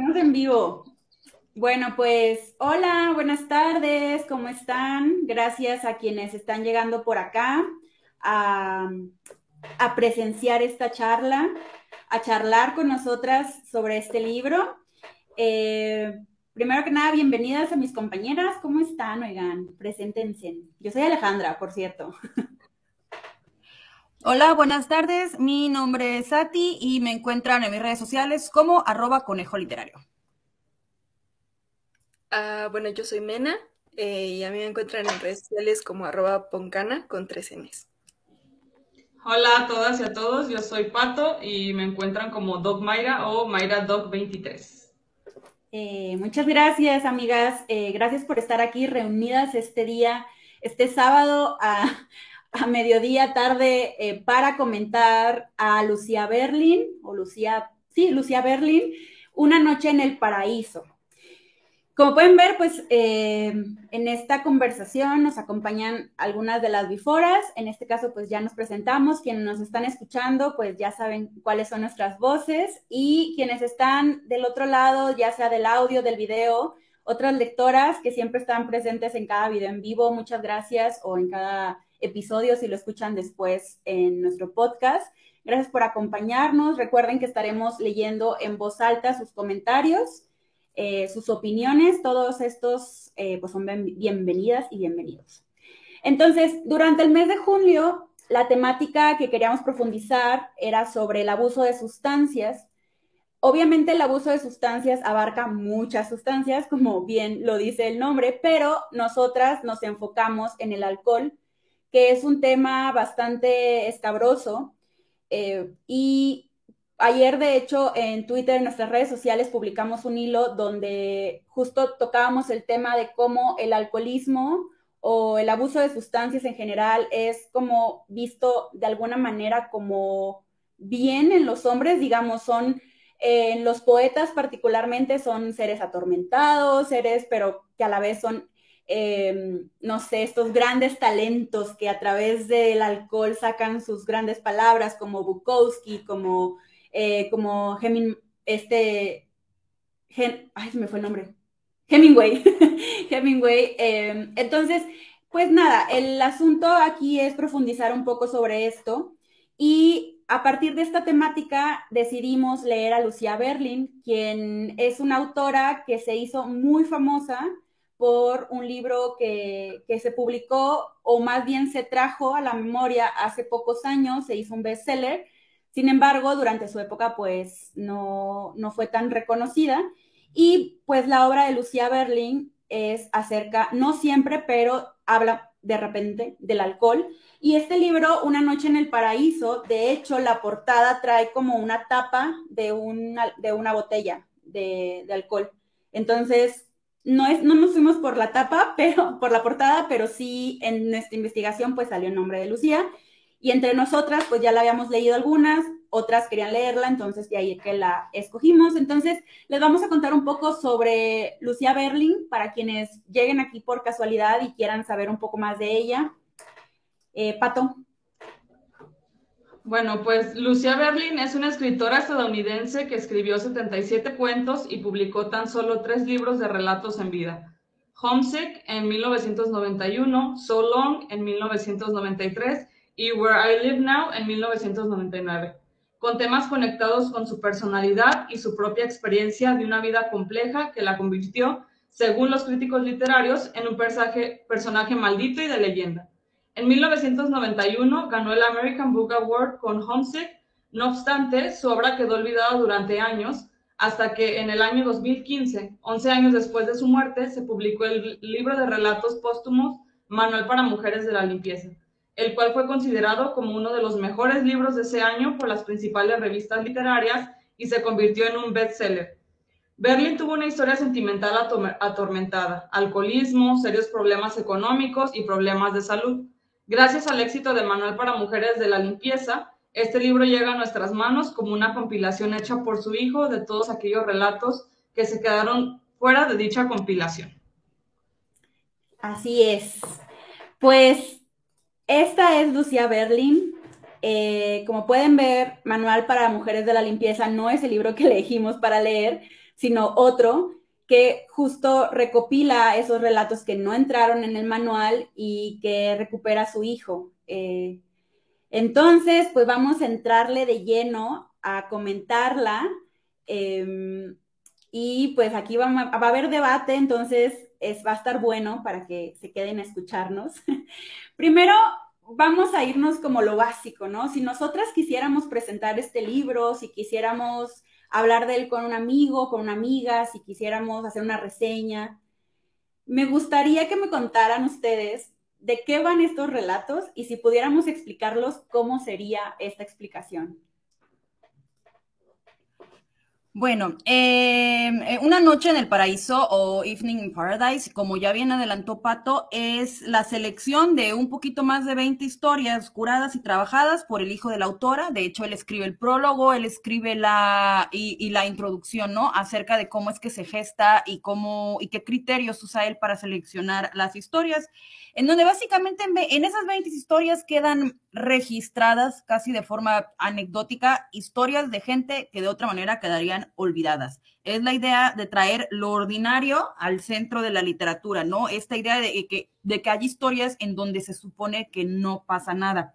estamos en vivo. Bueno, pues hola, buenas tardes, ¿cómo están? Gracias a quienes están llegando por acá a, presenciar esta charla, a charlar con nosotras sobre este libro. Eh, primero que nada, bienvenidas a mis compañeras, ¿cómo están? Oigan, preséntense. Yo soy Alejandra, por cierto. Hola, buenas tardes. Mi nombre es Sati y me encuentran en mis redes sociales como arroba conejo literario. Ah, bueno, yo soy Mena eh, y a mí me encuentran en redes sociales como arroba poncana con tres Ns. Hola a todas y a todos, yo soy Pato y me encuentran como Dog Mayra o Mayra Dog 23. Eh, muchas gracias, amigas. Eh, gracias por estar aquí reunidas este día, este sábado a a mediodía tarde eh, para comentar a Lucía Berlin, o Lucía, sí, Lucía Berlin, Una noche en el paraíso. Como pueden ver, pues eh, en esta conversación nos acompañan algunas de las biforas. En este caso, pues ya nos presentamos. Quienes nos están escuchando, pues ya saben cuáles son nuestras voces. Y quienes están del otro lado, ya sea del audio, del video, otras lectoras que siempre están presentes en cada video en vivo, muchas gracias, o en cada episodios y lo escuchan después en nuestro podcast. Gracias por acompañarnos. Recuerden que estaremos leyendo en voz alta sus comentarios, eh, sus opiniones. Todos estos eh, pues son bienvenidas y bienvenidos. Entonces, durante el mes de julio, la temática que queríamos profundizar era sobre el abuso de sustancias. Obviamente el abuso de sustancias abarca muchas sustancias, como bien lo dice el nombre, pero nosotras nos enfocamos en el alcohol que es un tema bastante escabroso. Eh, y ayer, de hecho, en Twitter, en nuestras redes sociales, publicamos un hilo donde justo tocábamos el tema de cómo el alcoholismo o el abuso de sustancias en general es como visto de alguna manera como bien en los hombres, digamos, son en los poetas particularmente son seres atormentados, seres pero que a la vez son Em, no sé, estos grandes talentos que a través del alcohol sacan sus grandes palabras, como Bukowski, como, eh, como Heming, este, ay, se me fue el nombre, Hemingway, Hemingway. Em, entonces, pues nada, el asunto aquí es profundizar un poco sobre esto y a partir de esta temática decidimos leer a Lucía Berlin, quien es una autora que se hizo muy famosa por un libro que, se publicó o más bien se trajo a la memoria hace pocos años, se hizo un bestseller. Sin embargo, durante su época pues no, no fue tan reconocida. Y pues la obra de Lucía Berlin es acerca, no siempre, pero habla de repente del alcohol. Y este libro, Una noche en el paraíso, de hecho la portada trae como una tapa de una, de una botella de, de alcohol. Entonces, no, es, no nos fuimos por la tapa, pero por la portada, pero sí en nuestra investigación pues salió el nombre de Lucía. Y entre nosotras pues ya la habíamos leído algunas, otras querían leerla, entonces de ahí que la escogimos. Entonces les vamos a contar un poco sobre Lucía Berling para quienes lleguen aquí por casualidad y quieran saber un poco más de ella. Eh, Pato. Bueno, pues Lucia Berlin es una escritora estadounidense que escribió 77 cuentos y publicó tan solo tres libros de relatos en vida. Homesick en 1991, So Long en 1993 y Where I Live Now en 1999, con temas conectados con su personalidad y su propia experiencia de una vida compleja que la convirtió, según los críticos literarios, en un personaje, personaje maldito y de leyenda. En 1991 ganó el American Book Award con Homesick. No obstante, su obra quedó olvidada durante años hasta que en el año 2015, 11 años después de su muerte, se publicó el libro de relatos póstumos Manual para Mujeres de la Limpieza, el cual fue considerado como uno de los mejores libros de ese año por las principales revistas literarias y se convirtió en un bestseller. Berlin tuvo una historia sentimental atormentada, alcoholismo, serios problemas económicos y problemas de salud. Gracias al éxito de Manual para Mujeres de la Limpieza, este libro llega a nuestras manos como una compilación hecha por su hijo de todos aquellos relatos que se quedaron fuera de dicha compilación. Así es. Pues esta es Lucía Berlin. Eh, como pueden ver, Manual para Mujeres de la Limpieza no es el libro que elegimos para leer, sino otro que justo recopila esos relatos que no entraron en el manual y que recupera a su hijo. Eh, entonces, pues vamos a entrarle de lleno a comentarla. Em, y pues aquí va, a haber debate, entonces es, va a estar bueno para que se queden a escucharnos. Primero, vamos a irnos como lo básico, ¿no? Si nosotras quisiéramos presentar este libro, si quisiéramos hablar de él con un amigo, con una amiga, si quisiéramos hacer una reseña. Me gustaría que me contaran ustedes de qué van estos relatos y si pudiéramos explicarlos, cómo sería esta explicación. Bueno, em, eh, Una noche en el paraíso o Evening in Paradise, como ya bien adelantó Pato, es la selección de un poquito más de 20 historias curadas y trabajadas por el hijo de la autora. De hecho, él escribe el prólogo, él escribe la y, la introducción, ¿no? Acerca de cómo es que se gesta y cómo y qué criterios usa él para seleccionar las historias en donde básicamente en, esas 20 historias quedan registradas casi de forma anecdótica historias de gente que de otra manera quedarían olvidadas. Es la idea de traer lo ordinario al centro de la literatura, ¿no? Esta idea de que, de que hay historias en donde se supone que no pasa nada.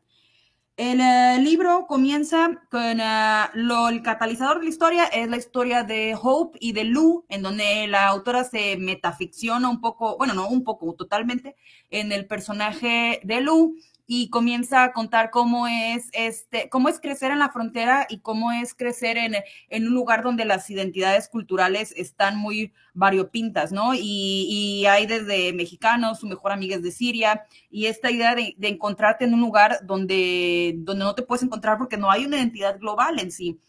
El eh, libro comienza con eh, lo, el catalizador de la historia, es la historia de Hope y de Lou, en donde la autora se metaficciona un poco, bueno, no un poco, totalmente, en el personaje de Lou y comienza a contar cómo es este, cómo es crecer en la frontera y cómo es crecer en, en un lugar donde las identidades culturales están muy variopintas, ¿no? Y, y hay desde mexicanos, su mejor amiga es de Siria, y esta idea de, encontrarte en un lugar donde, donde no te puedes encontrar porque no hay una identidad global en sí.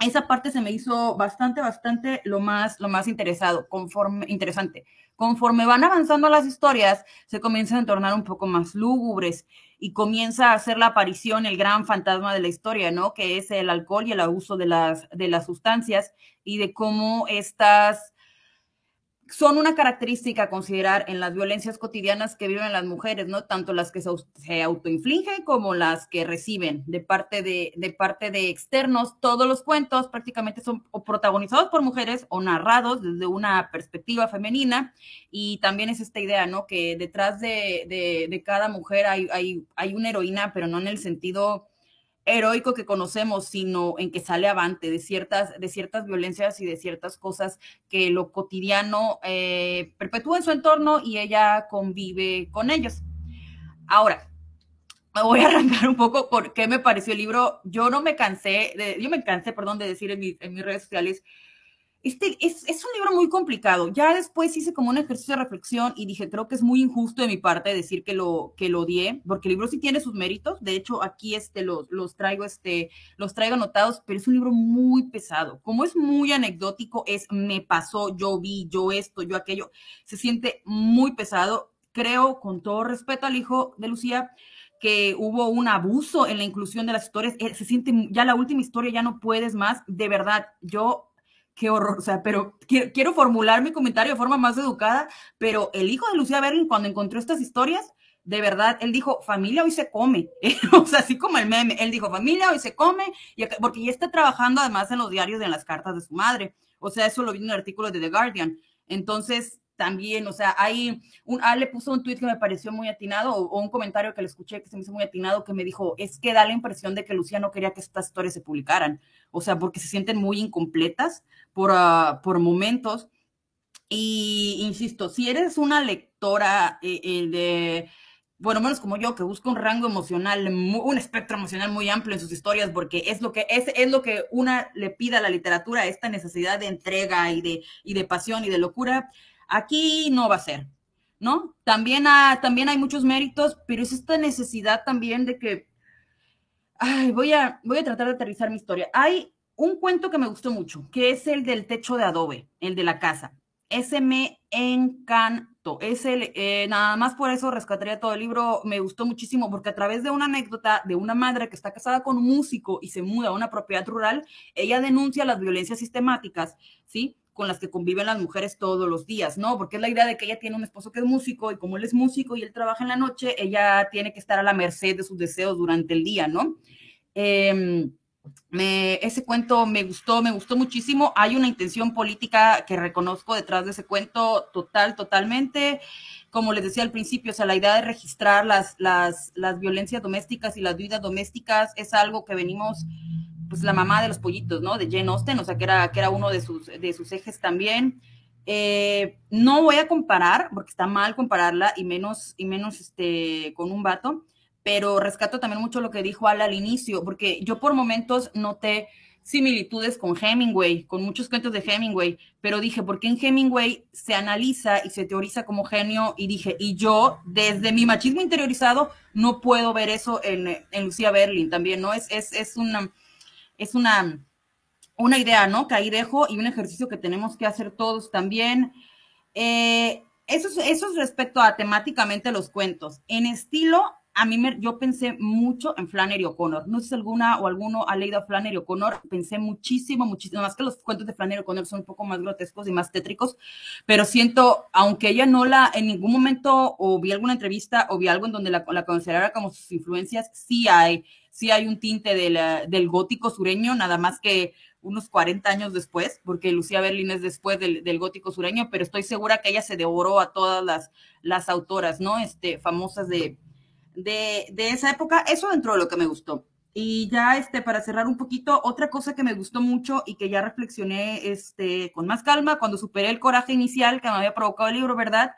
Esa parte se me hizo bastante, bastante lo más, lo más interesado, conforme, interesante conforme van avanzando las historias, se comienzan a tornar un poco más lúgubres y comienza a hacer la aparición el gran fantasma de la historia, ¿no? Que es el alcohol y el abuso de las, de las sustancias y de cómo estas son una característica a considerar en las violencias cotidianas que viven las mujeres, ¿no? Tanto las que se, autoinfligen como las que reciben de parte de, de, parte de externos. Todos los cuentos prácticamente son protagonizados por mujeres o narrados desde una perspectiva femenina. Y también es esta idea, ¿no? Que detrás de, de, de cada mujer hay, hay, hay una heroína, pero no en el sentido heroico que conocemos, sino en que sale avante de ciertas, de ciertas violencias y de ciertas cosas que lo cotidiano eh, perpetúa en su entorno y ella convive con ellos. Ahora, me voy a arrancar un poco por qué me pareció el libro. Yo no me cansé, yo me cansé, perdón, de decir en, mi, en mis redes sociales este es, un libro muy complicado. Ya después hice como un ejercicio de reflexión y dije, creo que es muy injusto de mi parte decir que lo, que lo odié, porque el libro sí tiene sus méritos. De hecho, aquí este, los, los, traigo, este, los traigo anotados, pero es un libro muy pesado. Como es muy anecdótico, es me pasó, yo vi, yo esto, yo aquello. Se siente muy pesado. Creo, con todo respeto al hijo de Lucía, que hubo un abuso en la inclusión de las historias. Eh, se siente, ya la última historia ya no puedes más. De verdad, yo qué horror, o sea, pero quiero, quiero, formular mi comentario de forma más educada, pero el hijo de Lucía Berlin, cuando encontró estas historias, de verdad, él dijo, familia hoy se come, o sea, así como el meme, él dijo, familia hoy se come, y porque ya está trabajando además en los diarios y en las cartas de su madre, o sea, eso lo vi en un artículo de The Guardian, entonces, también, o sea, hay un, ah, le puso un tweet que me pareció muy atinado o, o, un comentario que le escuché que se me hizo muy atinado que me dijo, es que da la impresión de que Lucía no quería que estas historias se publicaran, o sea, porque se sienten muy incompletas por, uh, por momentos. Y insisto, si eres una lectora eh, eh, de, bueno, menos como yo, que busca un rango emocional, un espectro emocional muy amplio en sus historias, porque es lo que, es, es lo que una le pide a la literatura, esta necesidad de entrega y de, y de pasión y de locura, Aquí no va a ser, ¿no? También, ha, también hay muchos méritos, pero es esta necesidad también de que, ay, voy a, voy a tratar de aterrizar mi historia. Hay un cuento que me gustó mucho, que es el del techo de adobe, el de la casa. Ese me encantó. Es el, eh, nada más por eso rescataría todo el libro. Me gustó muchísimo porque a través de una anécdota de una madre que está casada con un músico y se muda a una propiedad rural, ella denuncia las violencias sistemáticas, ¿sí? Con las que conviven las mujeres todos los días, ¿no? Porque es la idea de que ella tiene un esposo que es músico y como él es músico y él trabaja en la noche, ella tiene que estar a la merced de sus deseos durante el día, ¿no? Me, ese cuento me gustó, me gustó muchísimo. Hay una intención política que reconozco detrás de ese cuento total, totalmente. Como les decía al principio, o sea, la idea de registrar las, las, las violencias domésticas y las vidas domésticas es algo que venimos, pues la mamá de los pollitos, ¿no? De Jane Austen, o sea, que era, que era uno de sus, de sus ejes también. Eh, no voy a comparar, porque está mal compararla, y menos, y menos este, con un vato, pero rescato también mucho lo que dijo Al al inicio, porque yo por momentos noté similitudes con Hemingway, con muchos cuentos de Hemingway, pero dije, ¿por qué en Hemingway se analiza y se teoriza como genio? Y dije, y yo, desde mi machismo interiorizado, no puedo ver eso en, en Lucía Berlin también, ¿no? Es, es, es una, es una, una idea, ¿no? Que ahí dejo y un ejercicio que tenemos que hacer todos también. Eh, eso, eso es respecto a temáticamente los cuentos. En estilo, a mí me, yo pensé mucho en Flannery O'Connor. No sé si alguna o alguno ha leído a Flannery O'Connor. Pensé muchísimo, muchísimo, más que los cuentos de Flannery O'Connor son un poco más grotescos y más tétricos, pero siento, aunque ella no la, en ningún momento, o vi alguna entrevista, o vi algo en donde la, la considerara como sus influencias, sí hay, sí hay un tinte del, del gótico sureño, nada más que unos 40 años después, porque Lucía Berlín es después del, del, gótico sureño, pero estoy segura que ella se devoró a todas las, las autoras, ¿no? Este, famosas de, de, de, esa época, eso dentro de lo que me gustó. Y ya, este, para cerrar un poquito, otra cosa que me gustó mucho y que ya reflexioné, este, con más calma, cuando superé el coraje inicial que me había provocado el libro, ¿verdad?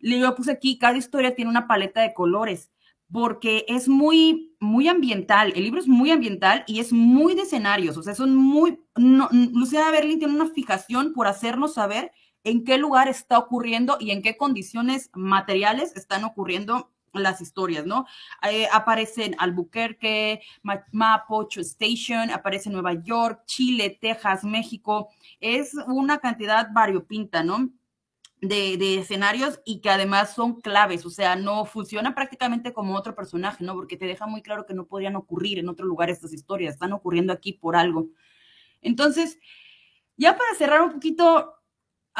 Yo puse aquí, cada historia tiene una paleta de colores, porque es muy, muy ambiental, el libro es muy ambiental y es muy de escenarios, o sea, son muy, no, Lucía Berlin tiene una fijación por hacernos saber en qué lugar está ocurriendo y en qué condiciones materiales están ocurriendo las historias, ¿no? Eh, aparecen Albuquerque, Mapocho Station, aparece Nueva York, Chile, Texas, México. Es una cantidad variopinta, ¿no? De, de, escenarios y que además son claves, o sea, no funciona prácticamente como otro personaje, ¿no? Porque te deja muy claro que no podrían ocurrir en otro lugar estas historias, están ocurriendo aquí por algo. Entonces, ya para cerrar un poquito,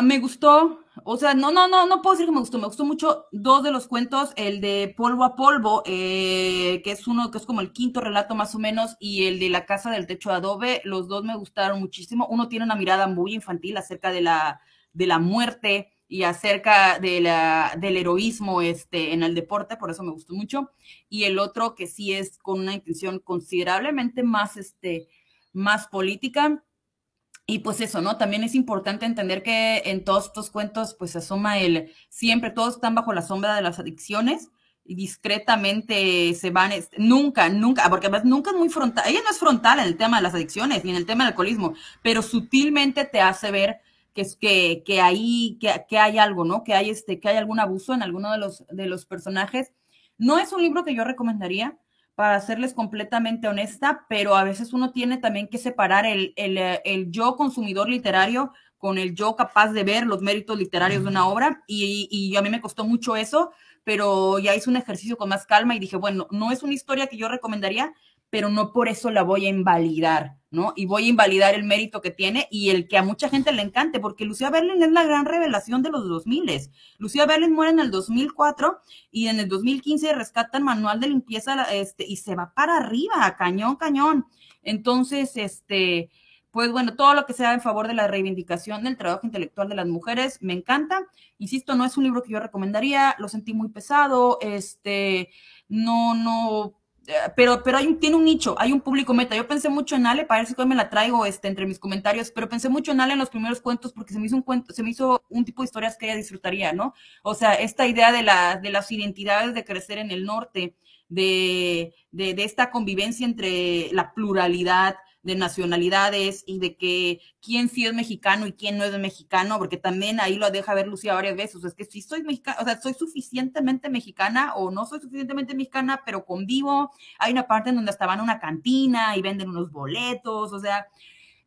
me gustó, o sea, no, no, no, no puedo decir que me gustó, me gustó mucho dos de los cuentos, el de Polvo a Polvo, eh, que es uno que es como el quinto relato más o menos, y el de La Casa del Techo de Adobe, los dos me gustaron muchísimo. Uno tiene una mirada muy infantil acerca de la, de la muerte y acerca de la, del heroísmo este, en el deporte, por eso me gustó mucho. Y el otro que sí es con una intención considerablemente más, este, más política, y pues eso, ¿no? También es importante entender que en todos estos cuentos, pues asoma el, siempre todos están bajo la sombra de las adicciones y discretamente se van, nunca, nunca, porque además nunca es muy frontal, ella no es frontal en el tema de las adicciones ni en el tema del alcoholismo, pero sutilmente te hace ver que es que, que ahí, que, que, hay algo, ¿no? Que hay este, que hay algún abuso en alguno de los, de los personajes. No es un libro que yo recomendaría, para serles completamente honesta, pero a veces uno tiene también que separar el, el, el, yo consumidor literario con el yo capaz de ver los méritos literarios de una obra y, y, a mí me costó mucho eso, pero ya hice un ejercicio con más calma y dije, bueno, no es una historia que yo recomendaría, pero no por eso la voy a invalidar, ¿no? Y voy a invalidar el mérito que tiene y el que a mucha gente le encante, porque Lucía Berlin es la gran revelación de los 2000. Lucía Berlin muere en el 2004 y en el 2015 rescata el manual de limpieza este, y se va para arriba, cañón, cañón. Entonces, este, pues bueno, todo lo que sea en favor de la reivindicación del trabajo intelectual de las mujeres me encanta. Insisto, no es un libro que yo recomendaría, lo sentí muy pesado, este, no, no, pero, pero hay tiene un nicho, hay un público meta. Yo pensé mucho en Ale, ver si hoy me la traigo este, entre mis comentarios, pero pensé mucho en Ale en los primeros cuentos porque se me hizo un cuento, se me hizo un tipo de historias que ella disfrutaría, ¿no? O sea, esta idea de, la, de las identidades de crecer en el norte, de, de esta convivencia entre la pluralidad, de nacionalidades y de que quién sí es mexicano y quién no es mexicano, porque también ahí lo deja ver Lucía varias veces, o sea, es que si soy mexicana, o sea, soy suficientemente mexicana o no soy suficientemente mexicana, pero convivo, hay una parte en donde hasta van una cantina y venden unos boletos, o sea,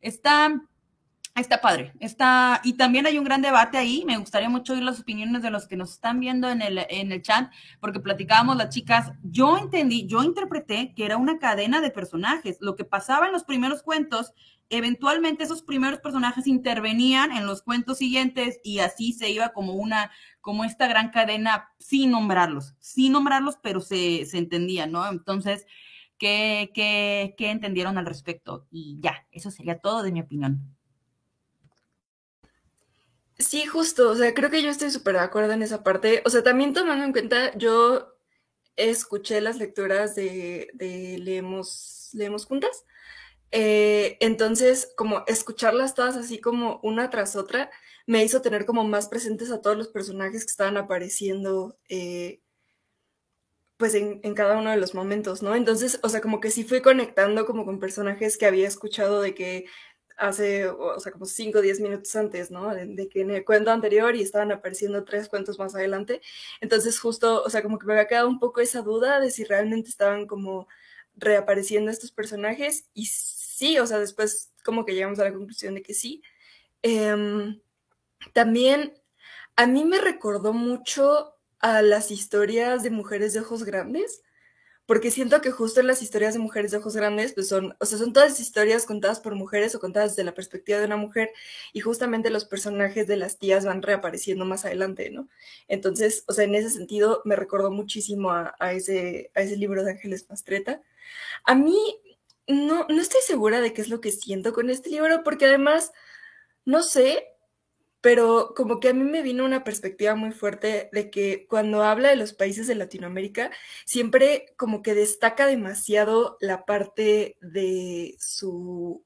está Está padre, está, y también hay un gran debate ahí, me gustaría mucho oír las opiniones de los que nos están viendo en el, en el chat, porque platicábamos las chicas, yo entendí, yo interpreté que era una cadena de personajes, lo que pasaba en los primeros cuentos, eventualmente esos primeros personajes intervenían en los cuentos siguientes y así se iba como una, como esta gran cadena sin nombrarlos, sin nombrarlos, pero se, se entendía, ¿no? Entonces, qué, qué, qué entendieron al respecto. Y ya, eso sería todo de mi opinión. Sí, justo, o sea, creo que yo estoy súper de acuerdo en esa parte. O sea, también tomando en cuenta, yo escuché las lecturas de, de Leemos, Leemos Juntas. Eh, entonces, como escucharlas todas así como una tras otra, me hizo tener como más presentes a todos los personajes que estaban apareciendo eh, pues en, en, cada uno de los momentos, ¿no? Entonces, o sea, como que sí fui conectando como con personajes que había escuchado de que hace, o sea, como 5 o 10 minutos antes, ¿no? De, que en el cuento anterior y estaban apareciendo tres cuentos más adelante. Entonces, justo, o sea, como que me había quedado un poco esa duda de si realmente estaban como reapareciendo estos personajes. Y sí, o sea, después como que llegamos a la conclusión de que sí. Eh, también a mí me recordó mucho a las historias de mujeres de ojos grandes porque siento que justo en las historias de mujeres de ojos grandes, pues son, o sea, son todas historias contadas por mujeres o contadas desde la perspectiva de una mujer, y justamente los personajes de las tías van reapareciendo más adelante, ¿no? Entonces, o sea, en ese sentido me recordó muchísimo a, ese, a ese libro de Ángeles Mastreta. A mí no, no estoy segura de qué es lo que siento con este libro, porque además, no sé, pero como que a mí me vino una perspectiva muy fuerte de que cuando habla de los países de Latinoamérica, siempre como que destaca demasiado la parte de su,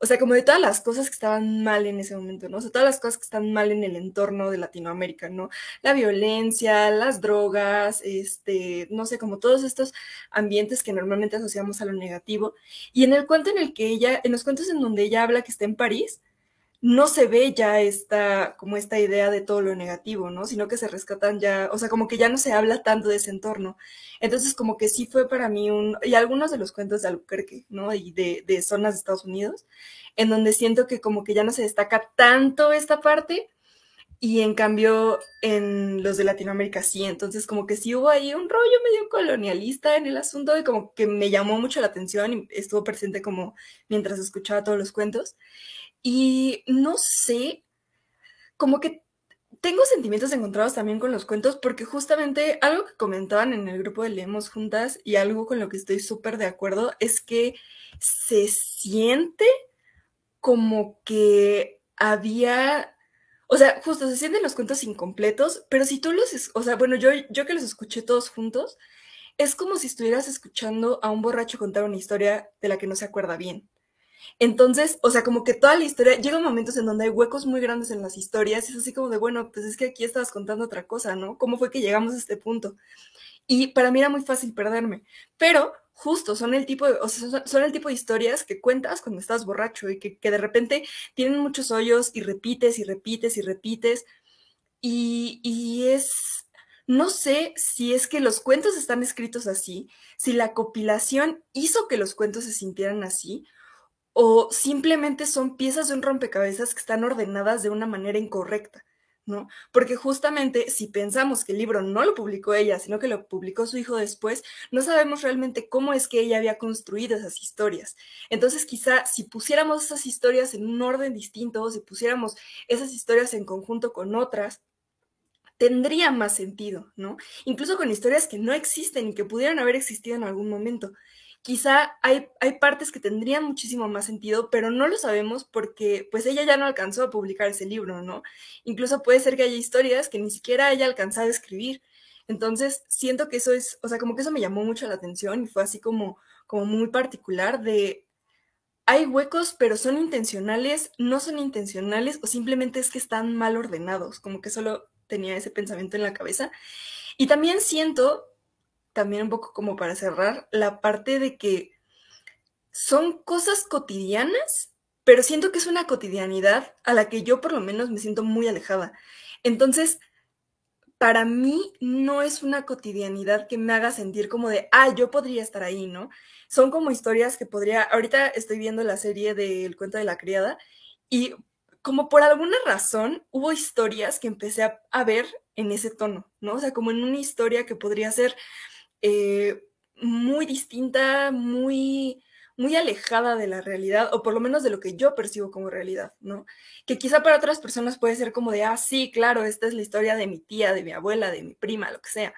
o sea, como de todas las cosas que estaban mal en ese momento, ¿no? O sea, todas las cosas que están mal en el entorno de Latinoamérica, ¿no? La violencia, las drogas, este, no sé, como todos estos ambientes que normalmente asociamos a lo negativo. Y en el cuento en el que ella, en los cuentos en donde ella habla que está en París, no se ve ya esta, como esta idea de todo lo negativo, ¿no? Sino que se rescatan ya, o sea, como que ya no se habla tanto de ese entorno. Entonces, como que sí fue para mí un, y algunos de los cuentos de Albuquerque, ¿no? Y de, de zonas de Estados Unidos, en donde siento que como que ya no se destaca tanto esta parte, y en cambio en los de Latinoamérica sí, entonces como que sí hubo ahí un rollo medio colonialista en el asunto y como que me llamó mucho la atención y estuvo presente como mientras escuchaba todos los cuentos. Y no sé, como que tengo sentimientos encontrados también con los cuentos, porque justamente algo que comentaban en el grupo de Leemos Juntas y algo con lo que estoy súper de acuerdo es que se siente como que había, o sea, justo se sienten los cuentos incompletos, pero si tú los, o sea, bueno, yo, yo que los escuché todos juntos, es como si estuvieras escuchando a un borracho contar una historia de la que no se acuerda bien. Entonces, o sea, como que toda la historia, llega momentos en donde hay huecos muy grandes en las historias, es así como de, bueno, pues es que aquí estabas contando otra cosa, ¿no? ¿Cómo fue que llegamos a este punto? Y para mí era muy fácil perderme, pero justo son el tipo de, o sea, son, el tipo de historias que cuentas cuando estás borracho y que, que de repente tienen muchos hoyos y repites y repites y repites. Y, y es, no sé si es que los cuentos están escritos así, si la compilación hizo que los cuentos se sintieran así, o simplemente son piezas de un rompecabezas que están ordenadas de una manera incorrecta, ¿no? Porque justamente si pensamos que el libro no lo publicó ella, sino que lo publicó su hijo después, no sabemos realmente cómo es que ella había construido esas historias. Entonces quizá si pusiéramos esas historias en un orden distinto, o si pusiéramos esas historias en conjunto con otras, tendría más sentido, ¿no? Incluso con historias que no existen y que pudieran haber existido en algún momento quizá hay, hay partes que tendrían muchísimo más sentido, pero no lo sabemos porque pues ella ya no alcanzó a publicar ese libro, ¿no? Incluso puede ser que haya historias que ni siquiera haya alcanzado a escribir. Entonces, siento que eso es, o sea, como que eso me llamó mucho la atención y fue así como, como muy particular de, hay huecos, pero son intencionales, no son intencionales o simplemente es que están mal ordenados, como que solo tenía ese pensamiento en la cabeza. Y también siento también un poco como para cerrar, la parte de que son cosas cotidianas, pero siento que es una cotidianidad a la que yo por lo menos me siento muy alejada. Entonces, para mí no es una cotidianidad que me haga sentir como de, ah, yo podría estar ahí, ¿no? Son como historias que podría, ahorita estoy viendo la serie del cuento de la criada y como por alguna razón hubo historias que empecé a, a ver en ese tono, ¿no? O sea, como en una historia que podría ser eh, muy distinta, muy, muy alejada de la realidad, o por lo menos de lo que yo percibo como realidad, ¿no? Que quizá para otras personas puede ser como de, ah, sí, claro, esta es la historia de mi tía, de mi abuela, de mi prima, lo que sea.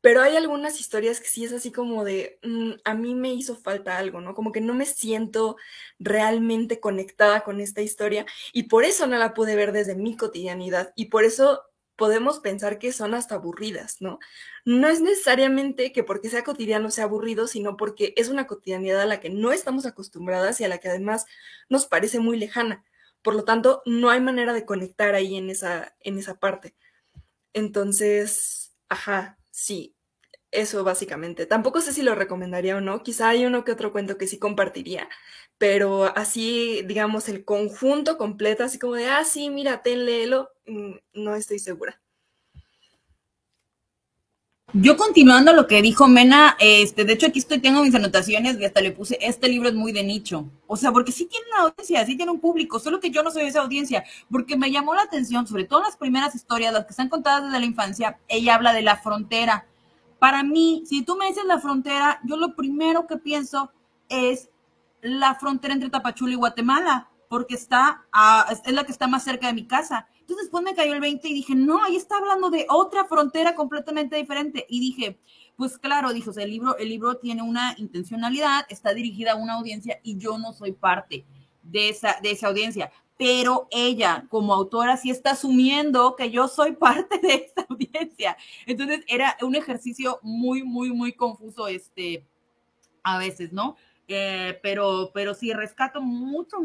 pero hay algunas historias que sí es así como de, mm, a mí me hizo falta algo, ¿no? Como que no me siento realmente conectada con esta historia y por eso no la pude ver desde mi cotidianidad y por eso podemos pensar que son hasta aburridas, ¿no? No es necesariamente que porque sea cotidiano sea aburrido, sino porque es una cotidianidad a la que no estamos acostumbradas y a la que además nos parece muy lejana. Por lo tanto, no hay manera de conectar ahí en esa, en esa parte. Entonces, ajá, sí, eso básicamente. Tampoco sé si lo recomendaría o no. Quizá hay uno que otro cuento que sí compartiría, pero así, digamos, el conjunto completo, así como de, ah, sí, mira, ten, léelo, mm, no estoy segura. Yo continuando lo que dijo Mena, este, de hecho aquí estoy, tengo mis anotaciones y hasta le puse, este libro es muy de nicho. O sea, porque sí tiene una audiencia, sí tiene un público, solo que yo no soy esa audiencia, porque me llamó la atención, sobre todo las primeras historias, las que están contadas desde la infancia, ella habla de la frontera. Para mí, si tú me dices la frontera, yo lo primero que pienso es la frontera entre Tapachula y Guatemala, porque está, es la que está más cerca de mi casa. Entonces después me cayó el 20 y dije, no, ahí está hablando de otra frontera completamente diferente. Y dije, pues claro, dijo, el libro, el libro tiene una intencionalidad, está dirigida a una audiencia y yo no soy parte de esa, de esa audiencia. Pero ella, como autora, sí está asumiendo que yo soy parte de esa audiencia. Entonces era un ejercicio muy, muy, muy confuso, este, a veces, ¿no? Eh, pero, pero sí, rescato mucho,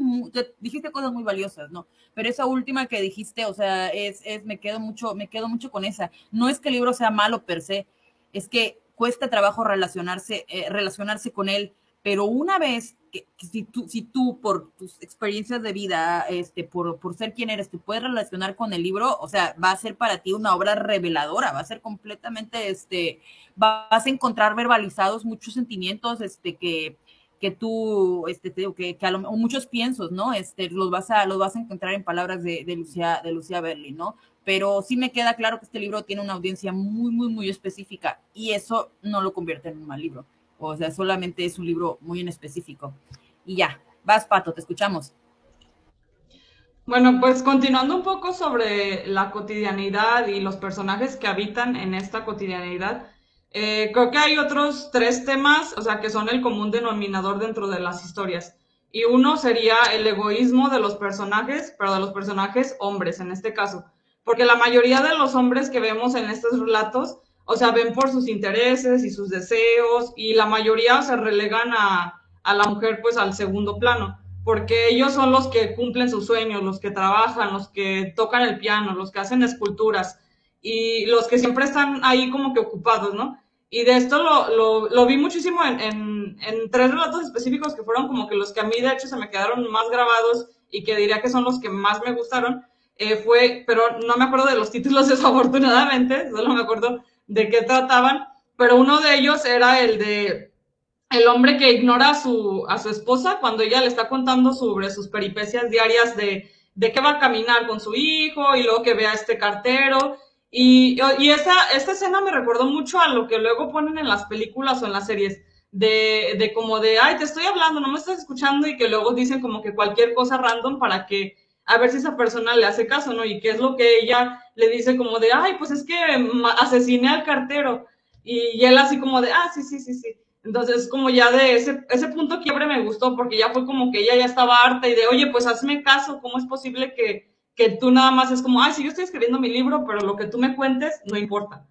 dijiste cosas muy valiosas, ¿no? Pero esa última que dijiste, o sea, es, es, me quedo mucho, me quedo mucho con esa. No es que el libro sea malo per se, es que cuesta trabajo relacionarse, eh, relacionarse con él, pero una vez que, si, tú, si tú por tus experiencias de vida, este, por, por ser quien eres, te puedes relacionar con el libro, o sea, va a ser para ti una obra reveladora, va a ser completamente, este, vas a encontrar verbalizados muchos sentimientos, este, que, que tú, este, te que, que a lo, muchos piensos, ¿no? Este, los vas a, los vas a encontrar en palabras de, de Lucía, de Lucía Berlin, ¿no? Pero sí me queda claro que este libro tiene una audiencia muy, muy, muy específica y eso no lo convierte en un mal libro. O sea, solamente es un libro muy en específico. Y ya, vas, Pato, te escuchamos. Bueno, pues continuando un poco sobre la cotidianidad y los personajes que habitan en esta cotidianidad, eh, creo que hay otros tres temas, o sea, que son el común denominador dentro de las historias. Y uno sería el egoísmo de los personajes, pero de los personajes hombres en este caso. Porque la mayoría de los hombres que vemos en estos relatos, o sea, ven por sus intereses y sus deseos, y la mayoría se relegan a, a la mujer pues al segundo plano, porque ellos son los que cumplen sus sueños, los que trabajan, los que tocan el piano, los que hacen esculturas y los que siempre están ahí como que ocupados, ¿no? Y de esto lo, lo, lo vi muchísimo en, en, en, tres relatos específicos que fueron como que los que a mí de hecho se me quedaron más grabados y que diría que son los que más me gustaron. Eh, fue, pero no me acuerdo de los títulos desafortunadamente, solo me acuerdo de qué trataban, pero uno de ellos era el de el hombre que ignora a su, a su esposa cuando ella le está contando sobre sus peripecias diarias de, de qué va a caminar con su hijo y luego que vea a este cartero y, y esa, esta escena me recordó mucho a lo que luego ponen en las películas o en las series, de, de como de, ay, te estoy hablando, no me estás escuchando, y que luego dicen como que cualquier cosa random para que, a ver si esa persona le hace caso, ¿no? Y qué es lo que ella le dice como de, ay, pues es que asesiné al cartero. Y, y él así como de, ah, sí, sí, sí, sí. Entonces, como ya de ese, ese punto quiebre me gustó, porque ya fue como que ella ya estaba harta y de, oye, pues hazme caso, ¿cómo es posible que, que tú nada más es como, ay, sí, yo estoy escribiendo mi libro, pero lo que tú me cuentes no importa.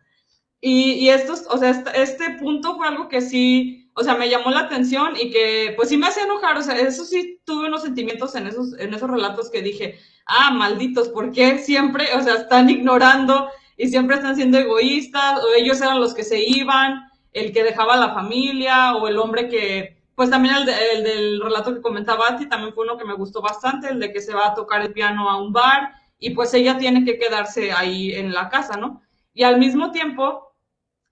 Y, y esto, o sea, este, punto fue algo que sí, o sea, me llamó la atención y que pues sí me hacía enojar, o sea, eso sí tuve unos sentimientos en esos, en esos relatos que dije, ah, malditos, ¿por qué siempre, o sea, están ignorando y siempre están siendo egoístas, o ellos eran los que se iban, el que dejaba la familia, o el hombre que pues también el, del relato que comentaba Ati también fue uno que me gustó bastante, el de que se va a tocar el piano a un bar y pues ella tiene que quedarse ahí en la casa, ¿no? Y al mismo tiempo,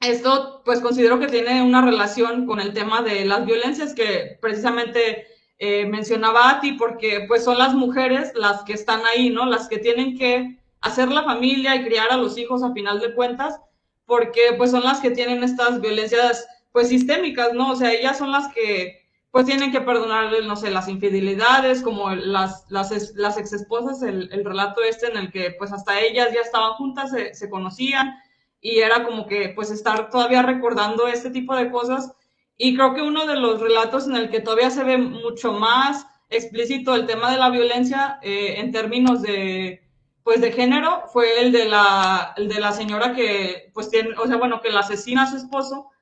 esto pues considero que tiene una relación con el tema de las violencias que precisamente eh, mencionaba Ati, porque pues son las mujeres las que están ahí, ¿no? Las que tienen que hacer la familia y criar a los hijos a final de cuentas, porque pues son las que tienen estas violencias pues sistémicas, ¿no? O sea, ellas son las que pues tienen que perdonarle, no sé, las infidelidades, como las, las, las ex esposas, el, el, relato este en el que pues hasta ellas ya estaban juntas, se, se, conocían y era como que pues estar todavía recordando este tipo de cosas. Y creo que uno de los relatos en el que todavía se ve mucho más explícito el tema de la violencia eh, en términos de pues de género fue el de la el de la señora que pues tiene o sea bueno que la asesina a su esposo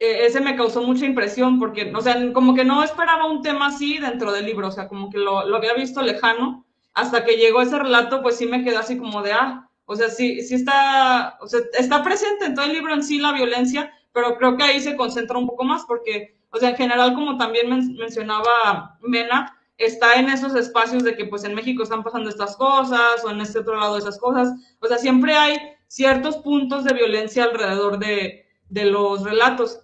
eh, ese me causó mucha impresión porque o sea como que no esperaba un tema así dentro del libro o sea como que lo, lo había visto lejano hasta que llegó ese relato pues sí me quedé así como de ah o sea, sí, sí está, o sea, está presente en todo el libro en sí la violencia, pero creo que ahí se concentra un poco más porque, o sea, en general, como también mencionaba Mena, está en esos espacios de que pues en México están pasando estas cosas o en este otro lado esas cosas. O sea, siempre hay ciertos puntos de violencia alrededor de, de los relatos.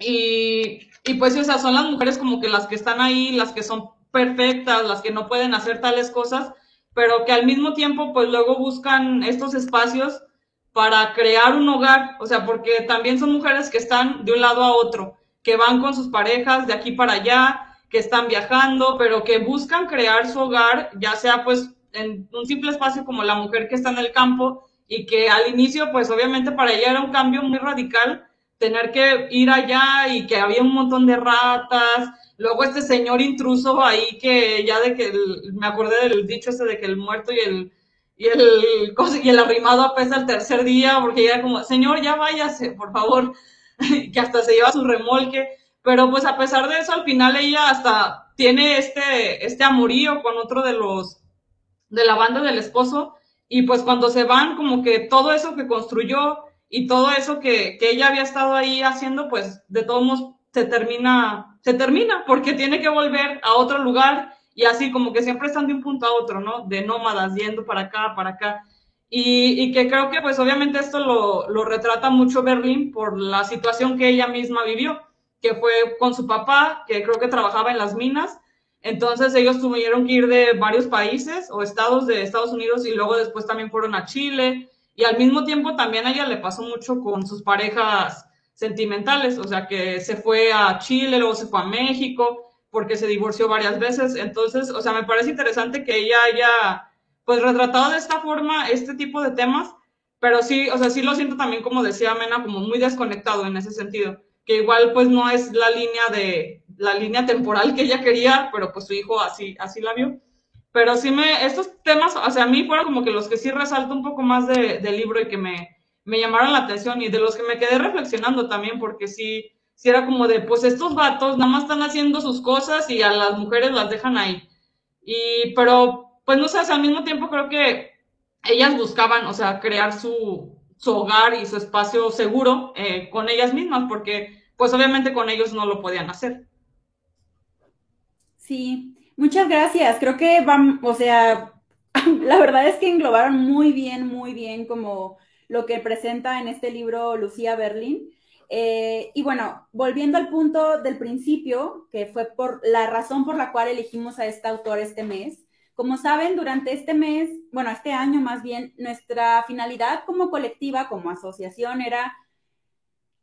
Y, y pues, o sea, son las mujeres como que las que están ahí, las que son perfectas, las que no pueden hacer tales cosas, pero que al mismo tiempo pues luego buscan estos espacios para crear un hogar, o sea, porque también son mujeres que están de un lado a otro, que van con sus parejas de aquí para allá, que están viajando, pero que buscan crear su hogar, ya sea pues en un simple espacio como la mujer que está en el campo y que al inicio pues obviamente para ella era un cambio muy radical tener que ir allá y que había un montón de ratas, Luego este señor intruso ahí que ya de que me acordé del dicho ese de que el muerto y el y el y el arrimado apesa el tercer día porque ya como, señor, ya váyase, por favor, que hasta se lleva su remolque. Pero pues a pesar de eso, al final ella hasta tiene este, este amorío con otro de los, de la banda del esposo. Y pues cuando se van, como que todo eso que construyó y todo eso que, que ella había estado ahí haciendo, pues de todos modos se termina, se termina porque tiene que volver a otro lugar y así como que siempre están de un punto a otro, ¿no? De nómadas, yendo para acá, para acá. Y, y que creo que pues obviamente esto lo, lo, retrata mucho Berlín por la situación que ella misma vivió, que fue con su papá, que creo que trabajaba en las minas. Entonces ellos tuvieron que ir de varios países o estados de Estados Unidos y luego después también fueron a Chile. Y al mismo tiempo también a ella le pasó mucho con sus parejas sentimentales, o sea, que se fue a Chile, luego se fue a México, porque se divorció varias veces. Entonces, o sea, me parece interesante que ella haya, pues, retratado de esta forma este tipo de temas, pero sí, o sea, sí lo siento también, como decía Mena, como muy desconectado en ese sentido, que igual, pues, no es la línea de, la línea temporal que ella quería, pero pues su hijo así, así la vio. Pero sí me, estos temas, o sea, a mí fueron como que los que sí resalto un poco más de, del libro y que me, me llamaron la atención y de los que me quedé reflexionando también, porque sí, sí era como de, pues estos vatos nada más están haciendo sus cosas y a las mujeres las dejan ahí. Y, pero, pues no sé, al mismo tiempo creo que ellas buscaban, o sea, crear su, su hogar y su espacio seguro eh, con ellas mismas, porque pues obviamente con ellos no lo podían hacer. Sí, muchas gracias. Creo que van, o sea, la verdad es que englobaron muy bien, muy bien como lo que presenta en este libro Lucía Berlín. Eh, y bueno, volviendo al punto del principio, que fue por la razón por la cual elegimos a este autor este mes. Como saben, durante este mes, bueno, este año más bien, nuestra finalidad como colectiva, como asociación, era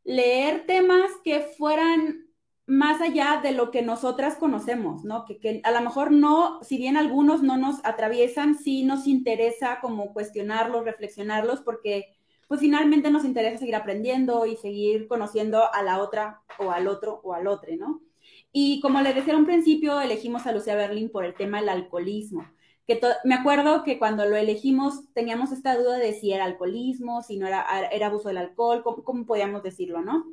leer temas que fueran más allá de lo que nosotras conocemos, ¿no? Que, a lo mejor no, si bien algunos no nos atraviesan, sí nos interesa como cuestionarlos, reflexionarlos, porque pues finalmente nos interesa seguir aprendiendo y seguir conociendo a la otra o al otro o al otro, ¿no? Y como les decía un principio, elegimos a Lucía Berlin por el tema del alcoholismo. Que me acuerdo que cuando lo elegimos teníamos esta duda de si era alcoholismo, si no era, era abuso del alcohol, cómo, podíamos decirlo, ¿no?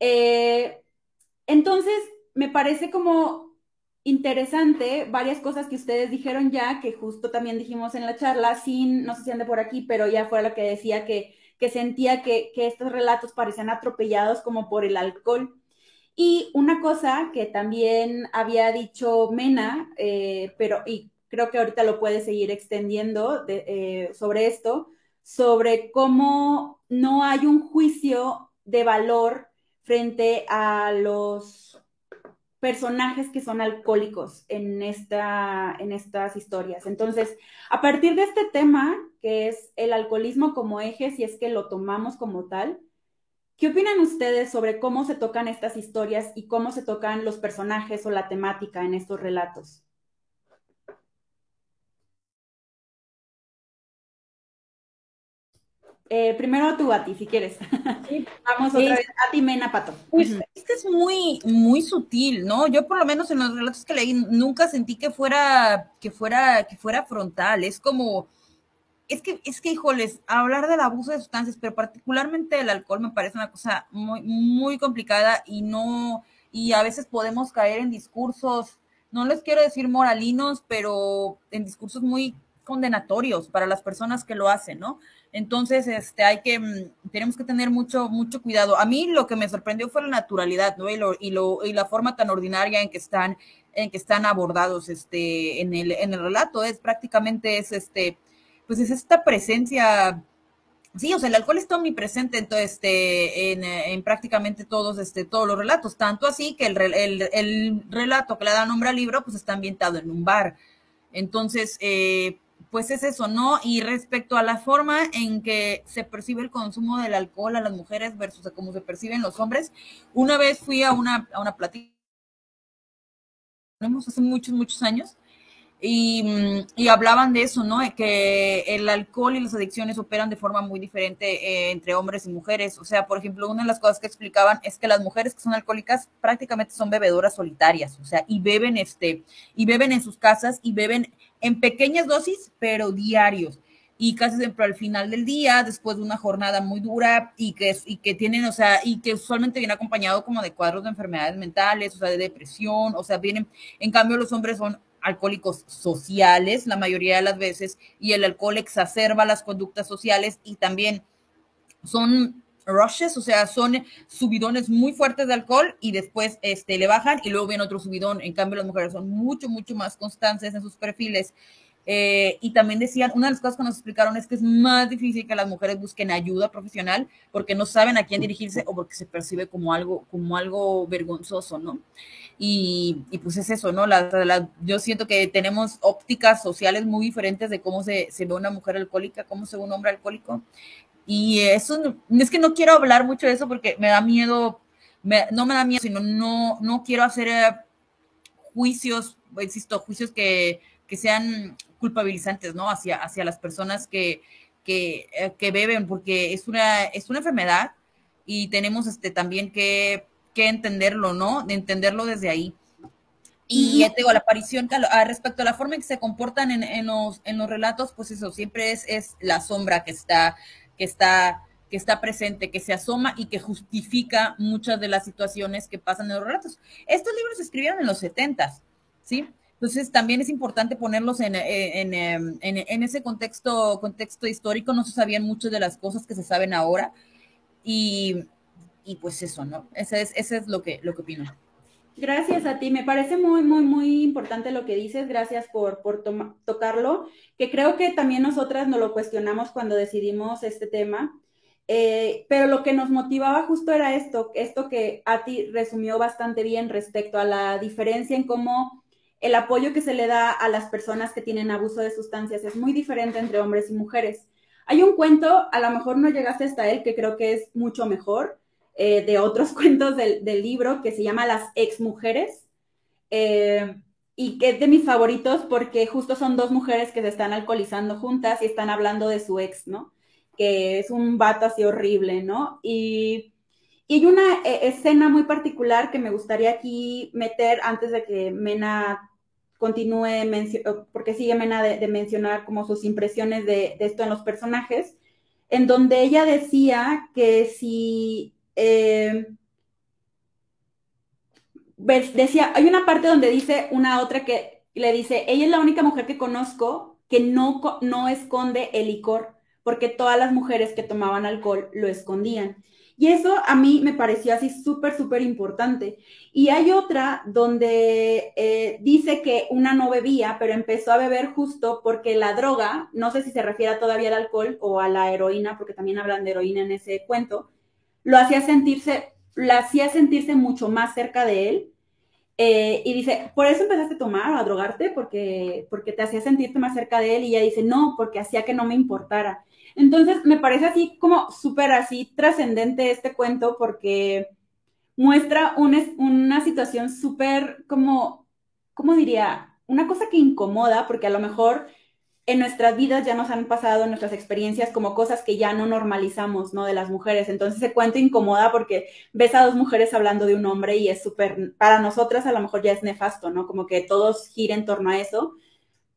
Eh, entonces, me parece como interesante varias cosas que ustedes dijeron ya, que justo también dijimos en la charla, sin, no sé si ande por aquí, pero ya fue lo que decía que, que sentía que, que estos relatos parecían atropellados como por el alcohol. Y una cosa que también había dicho Mena, eh, pero y creo que ahorita lo puede seguir extendiendo eh, sobre esto, sobre cómo no hay un juicio de valor frente a los personajes que son alcohólicos en, esta, en estas historias. Entonces, a partir de este tema, que es el alcoholismo como eje, si es que lo tomamos como tal, ¿qué opinan ustedes sobre cómo se tocan estas historias y cómo se tocan los personajes o la temática en estos relatos? Eh, primero tú, a ti, si quieres. Vamos otra vez a ti, Mena Pato. Pues este es muy, muy sutil, ¿no? Yo por lo menos en los relatos que leí nunca sentí que fuera, que fuera, que fuera frontal. Es como, es que, es que, híjoles, hablar del abuso de sustancias, pero particularmente del alcohol, me parece una cosa muy, muy complicada y no, y a veces podemos caer en discursos, no les quiero decir moralinos, pero en discursos muy condenatorios para las personas que lo hacen, ¿no? Entonces, este, hay que, mm, tenemos que tener mucho, mucho cuidado. A mí lo que me sorprendió fue la naturalidad, ¿no? Y, lo, y, lo, y la forma tan ordinaria en que están, en que están abordados, este, en el, en el relato. Es prácticamente, es este, pues es esta presencia, sí, o sea, el alcohol está omnipresente entonces, este, en, en, prácticamente todos, este, todos los relatos, tanto así que el, el, el relato que le da nombre al libro, pues está ambientado en un bar. Entonces, eh, pues es eso, ¿no? Y respecto a la forma en que se percibe el consumo del alcohol a las mujeres versus a cómo se perciben los hombres, una vez fui a una, a una plática, hace muchos, muchos años, y, y, hablaban de eso, ¿no? Que el alcohol y las adicciones operan de forma muy diferente eh, entre hombres y mujeres. O sea, por ejemplo, una de las cosas que explicaban es que las mujeres que son alcohólicas prácticamente son bebedoras solitarias, o sea, y beben este, y beben en sus casas y beben en pequeñas dosis, pero diarios. Y casi siempre al final del día, después de una jornada muy dura y que, y que tienen, o sea, y que usualmente viene acompañado como de cuadros de enfermedades mentales, o sea, de depresión, o sea, vienen, en cambio los hombres son alcohólicos sociales la mayoría de las veces y el alcohol exacerba las conductas sociales y también son rushes, o sea, son subidones muy fuertes de alcohol y después este, le bajan y luego viene otro subidón. En cambio, las mujeres son mucho, mucho más constantes en sus perfiles. Eh, y también decían, una de las cosas que nos explicaron es que es más difícil que las mujeres busquen ayuda profesional porque no saben a quién dirigirse o porque se percibe como algo, como algo vergonzoso, ¿no? Y, y pues es eso, ¿no? La, la, yo siento que tenemos ópticas sociales muy diferentes de cómo se, se ve una mujer alcohólica, cómo se ve un hombre alcohólico. Y eso, es que no quiero hablar mucho de eso porque me da miedo, me, no me da miedo, sino no, no quiero hacer eh, juicios, insisto, juicios que, que, sean culpabilizantes, ¿no? Hacia, hacia las personas que, que, eh, que, beben, porque es una, es una enfermedad y tenemos este, también que, que entenderlo, ¿no? De entenderlo desde ahí. Y ya te digo, la aparición, respecto a la forma en que se comportan en, en, los, en los relatos, pues eso, siempre es, es la sombra que está que está, que está presente, que se asoma y que justifica muchas de las situaciones que pasan en los relatos. Estos libros se escribieron en los 70, ¿sí? Entonces también es importante ponerlos en, en, en, en, ese contexto, contexto histórico, no se sabían muchas de las cosas que se saben ahora y, y pues eso, ¿no? Ese es, es lo, que, lo que opino. Gracias a ti, me parece muy, muy, muy importante lo que dices, gracias por, por tocarlo, que creo que también nosotras nos lo cuestionamos cuando decidimos este tema, eh, pero lo que nos motivaba justo era esto, esto que a ti resumió bastante bien respecto a la diferencia en cómo el apoyo que se le da a las personas que tienen abuso de sustancias es muy diferente entre hombres y mujeres. Hay un cuento, a lo mejor no llegaste hasta él, que creo que es mucho mejor, eh, de otros cuentos del, del, libro que se llama Las ex mujeres eh, y que es de mis favoritos porque justo son dos mujeres que se están alcoholizando juntas y están hablando de su ex, ¿no? Que es un vato así horrible, ¿no? Y, y una eh, escena muy particular que me gustaría aquí meter antes de que Mena continúe, porque sigue Mena de, mencionar como sus impresiones de esto en los personajes, en donde ella decía que si eh, decía, hay una parte donde dice una otra que le dice, ella es la única mujer que conozco que no, no esconde el licor, porque todas las mujeres que tomaban alcohol lo escondían. Y eso a mí me pareció así súper, súper importante. Y hay otra donde eh, dice que una no bebía, pero empezó a beber justo porque la droga, no sé si se refiere todavía al alcohol o a la heroína, porque también hablan de heroína en ese cuento, lo hacía sentirse, la hacía sentirse mucho más cerca de él. Eh, y dice, por eso empezaste a tomar o a drogarte, porque, porque te hacía sentirte más cerca de él. Y ella dice, no, porque hacía que no me importara. Entonces, me parece así como súper así trascendente este cuento, porque muestra una situación súper como, ¿cómo diría? Una cosa que incomoda, porque a lo mejor en nuestras vidas ya nos han pasado, nuestras experiencias, como cosas que ya no normalizamos, ¿no? De las mujeres. Entonces ese cuento incomoda porque ves a dos mujeres hablando de un hombre y es súper, para nosotras a lo mejor ya es nefasto, ¿no? Como que todos gira en torno a eso,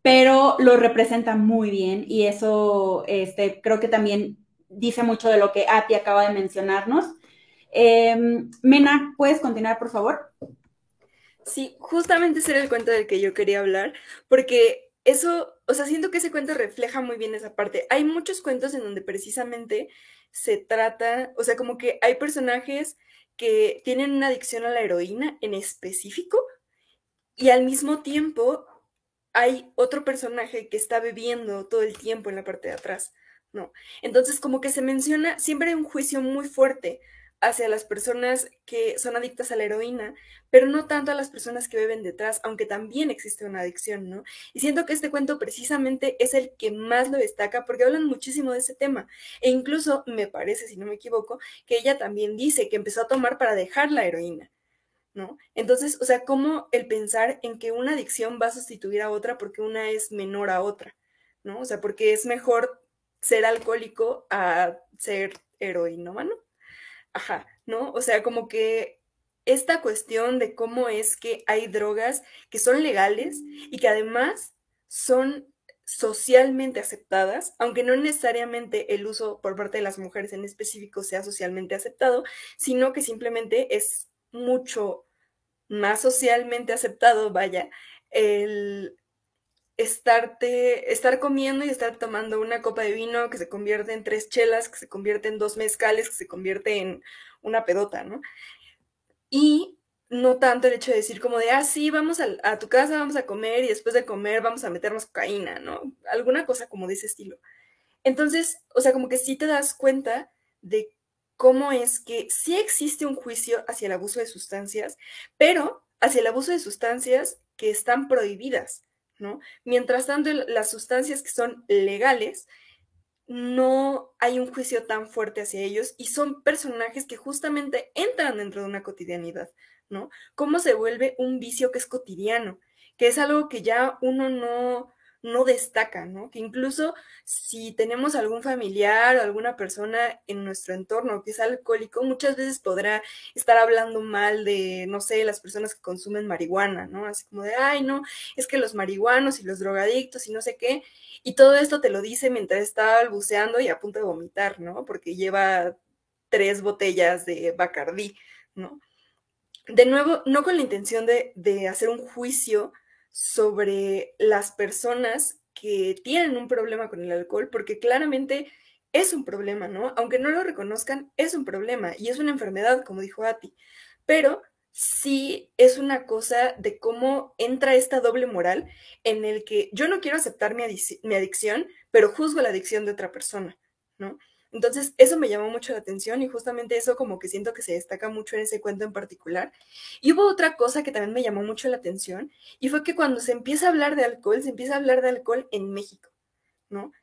pero lo representa muy bien y eso este, creo que también dice mucho de lo que Ati acaba de mencionarnos. Em, Mena, ¿puedes continuar, por favor? Sí, justamente ese era el cuento del que yo quería hablar, porque eso, o sea, siento que ese cuento refleja muy bien esa parte. Hay muchos cuentos en donde precisamente se trata, o sea, como que hay personajes que tienen una adicción a la heroína en específico y al mismo tiempo hay otro personaje que está bebiendo todo el tiempo en la parte de atrás, ¿no? Entonces, como que se menciona, siempre hay un juicio muy fuerte hacia las personas que son adictas a la heroína, pero no tanto a las personas que beben detrás, aunque también existe una adicción, ¿no? Y siento que este cuento precisamente es el que más lo destaca porque hablan muchísimo de ese tema. E incluso me parece, si no me equivoco, que ella también dice que empezó a tomar para dejar la heroína. ¿No? Entonces, o sea, ¿cómo el pensar en que una adicción va a sustituir a otra porque una es menor a otra, ¿no? O sea, porque es mejor ser alcohólico a ser heroinómano. Ajá, ¿no? O sea, como que esta cuestión de cómo es que hay drogas que son legales y que además son socialmente aceptadas, aunque no necesariamente el uso por parte de las mujeres en específico sea socialmente aceptado, sino que simplemente es mucho más socialmente aceptado, vaya, el estarte, estar comiendo y estar tomando una copa de vino que se convierte en tres chelas, que se convierte en dos mezcales, que se convierte en una pedota, ¿no? Y no tanto el hecho de decir como de, ah, sí, vamos a, tu casa, vamos a comer y después de comer vamos a meternos cocaína, ¿no? Alguna cosa como de ese estilo. Entonces, o sea, como que sí te das cuenta de cómo es que sí existe un juicio hacia el abuso de sustancias, pero hacia el abuso de sustancias que están prohibidas. ¿No? Mientras tanto, las sustancias que son legales, no hay un juicio tan fuerte hacia ellos y son personajes que justamente entran dentro de una cotidianidad, ¿no? ¿Cómo se vuelve un vicio que es cotidiano? Que es algo que ya uno no, no destaca, ¿no? Que incluso si tenemos algún familiar o alguna persona en nuestro entorno que es alcohólico, muchas veces podrá estar hablando mal de, no sé, las personas que consumen marihuana, ¿no? Así como de, ay, no, es que los marihuanos y los drogadictos y no sé qué. Y todo esto te lo dice mientras está balbuceando y a punto de vomitar, ¿no? Porque lleva tres botellas de Bacardí, ¿no? De nuevo, no con la intención de hacer un juicio sobre las personas que tienen un problema con el alcohol, porque claramente es un problema, ¿no? Aunque no lo reconozcan, es un problema y es una enfermedad, como dijo Ati, pero sí es una cosa de cómo entra esta doble moral en el que yo no quiero aceptar mi, mi adicción, pero juzgo la adicción de otra persona, ¿no? Entonces, eso me llamó mucho la atención y justamente eso como que siento que se destaca mucho en ese cuento en particular. Y hubo otra cosa que también me llamó mucho la atención y fue que cuando se empieza a hablar de alcohol, se empieza a hablar de alcohol en México, ¿no?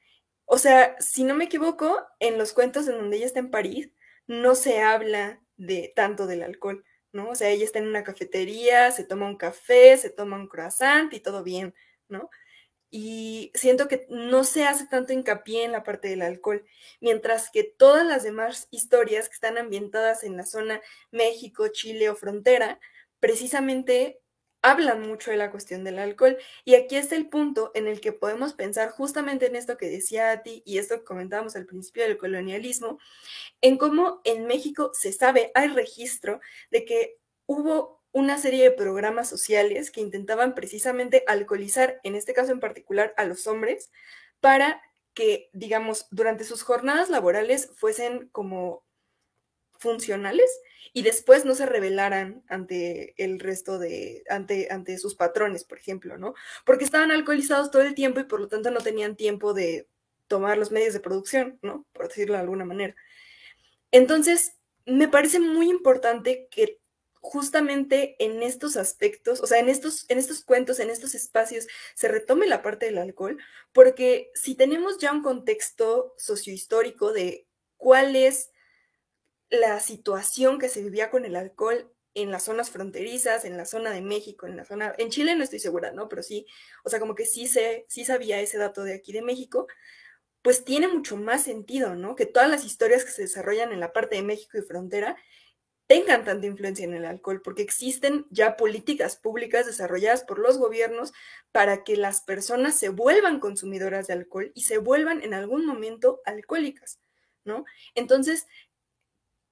O sea, si no me equivoco, en los cuentos en donde ella está en París, no se habla de tanto del alcohol, ¿no? O sea, ella está en una cafetería, se toma un café, se toma un croissant y todo bien, ¿no? Y siento que no se hace tanto hincapié en la parte del alcohol, mientras que todas las demás historias que están ambientadas en la zona México, Chile o frontera, precisamente hablan mucho de la cuestión del alcohol. Y aquí está el punto en el que podemos pensar justamente en esto que decía a ti y esto que comentábamos al principio del colonialismo, en cómo en México se sabe, hay registro de que hubo una serie de programas sociales que intentaban precisamente alcoholizar, en este caso en particular, a los hombres, para que, digamos, durante sus jornadas laborales fuesen como funcionales y después no se rebelaran ante el resto de, ante, ante sus patrones, por ejemplo, ¿no? Porque estaban alcoholizados todo el tiempo y por lo tanto no tenían tiempo de tomar los medios de producción, ¿no? Por decirlo de alguna manera. Entonces, me parece muy importante que justamente en estos aspectos, o sea, en estos, en estos cuentos, en estos espacios, se retome la parte del alcohol, porque si tenemos ya un contexto sociohistórico de cuál es la situación que se vivía con el alcohol en las zonas fronterizas, en la zona de México, en la zona, en Chile no estoy segura, ¿no? Pero sí, o sea, como que sí sé, sí sabía ese dato de aquí de México, pues tiene mucho más sentido, ¿no? Que todas las historias que se desarrollan en la parte de México y frontera tengan tanta influencia en el alcohol, porque existen ya políticas públicas desarrolladas por los gobiernos para que las personas se vuelvan consumidoras de alcohol y se vuelvan en algún momento alcohólicas, ¿no? Entonces,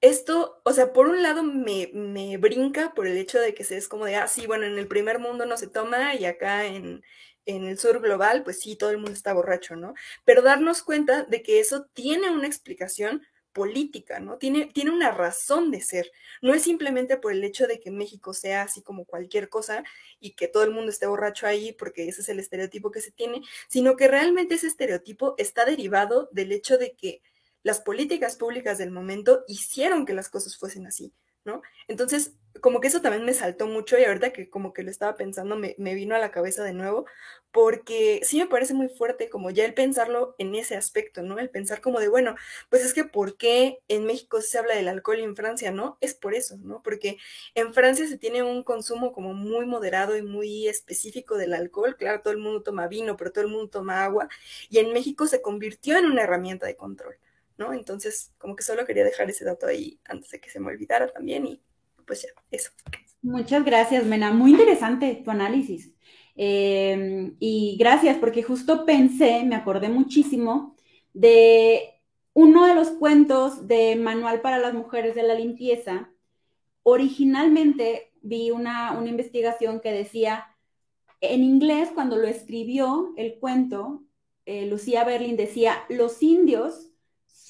esto, o sea, por un lado me, me, brinca por el hecho de que se es como de, ah, sí, bueno, en el primer mundo no se toma y acá en, en el sur global, pues sí, todo el mundo está borracho, ¿no? Pero darnos cuenta de que eso tiene una explicación política, ¿no? Tiene, tiene una razón de ser. No es simplemente por el hecho de que México sea así como cualquier cosa y que todo el mundo esté borracho ahí porque ese es el estereotipo que se tiene, sino que realmente ese estereotipo está derivado del hecho de que las políticas públicas del momento hicieron que las cosas fuesen así, ¿no? Entonces, como que eso también me saltó mucho y ahorita que como que lo estaba pensando me, vino a la cabeza de nuevo, porque sí me parece muy fuerte como ya el pensarlo en ese aspecto, ¿no? El pensar como de, bueno, pues es que ¿por qué en México se habla del alcohol y en Francia no? Es por eso, ¿no? Porque en Francia se tiene un consumo como muy moderado y muy específico del alcohol, claro, todo el mundo toma vino, pero todo el mundo toma agua, y en México se convirtió en una herramienta de control. ¿No? Entonces, como que solo quería dejar ese dato ahí antes de que se me olvidara también y pues ya, eso. Muchas gracias, Mena. Muy interesante tu análisis. Em, y gracias, porque justo pensé, me acordé muchísimo de uno de los cuentos de Manual para las Mujeres de la Limpieza. Originalmente vi una, una investigación que decía, en inglés, cuando lo escribió el cuento, eh, Lucía Berlin decía, los indios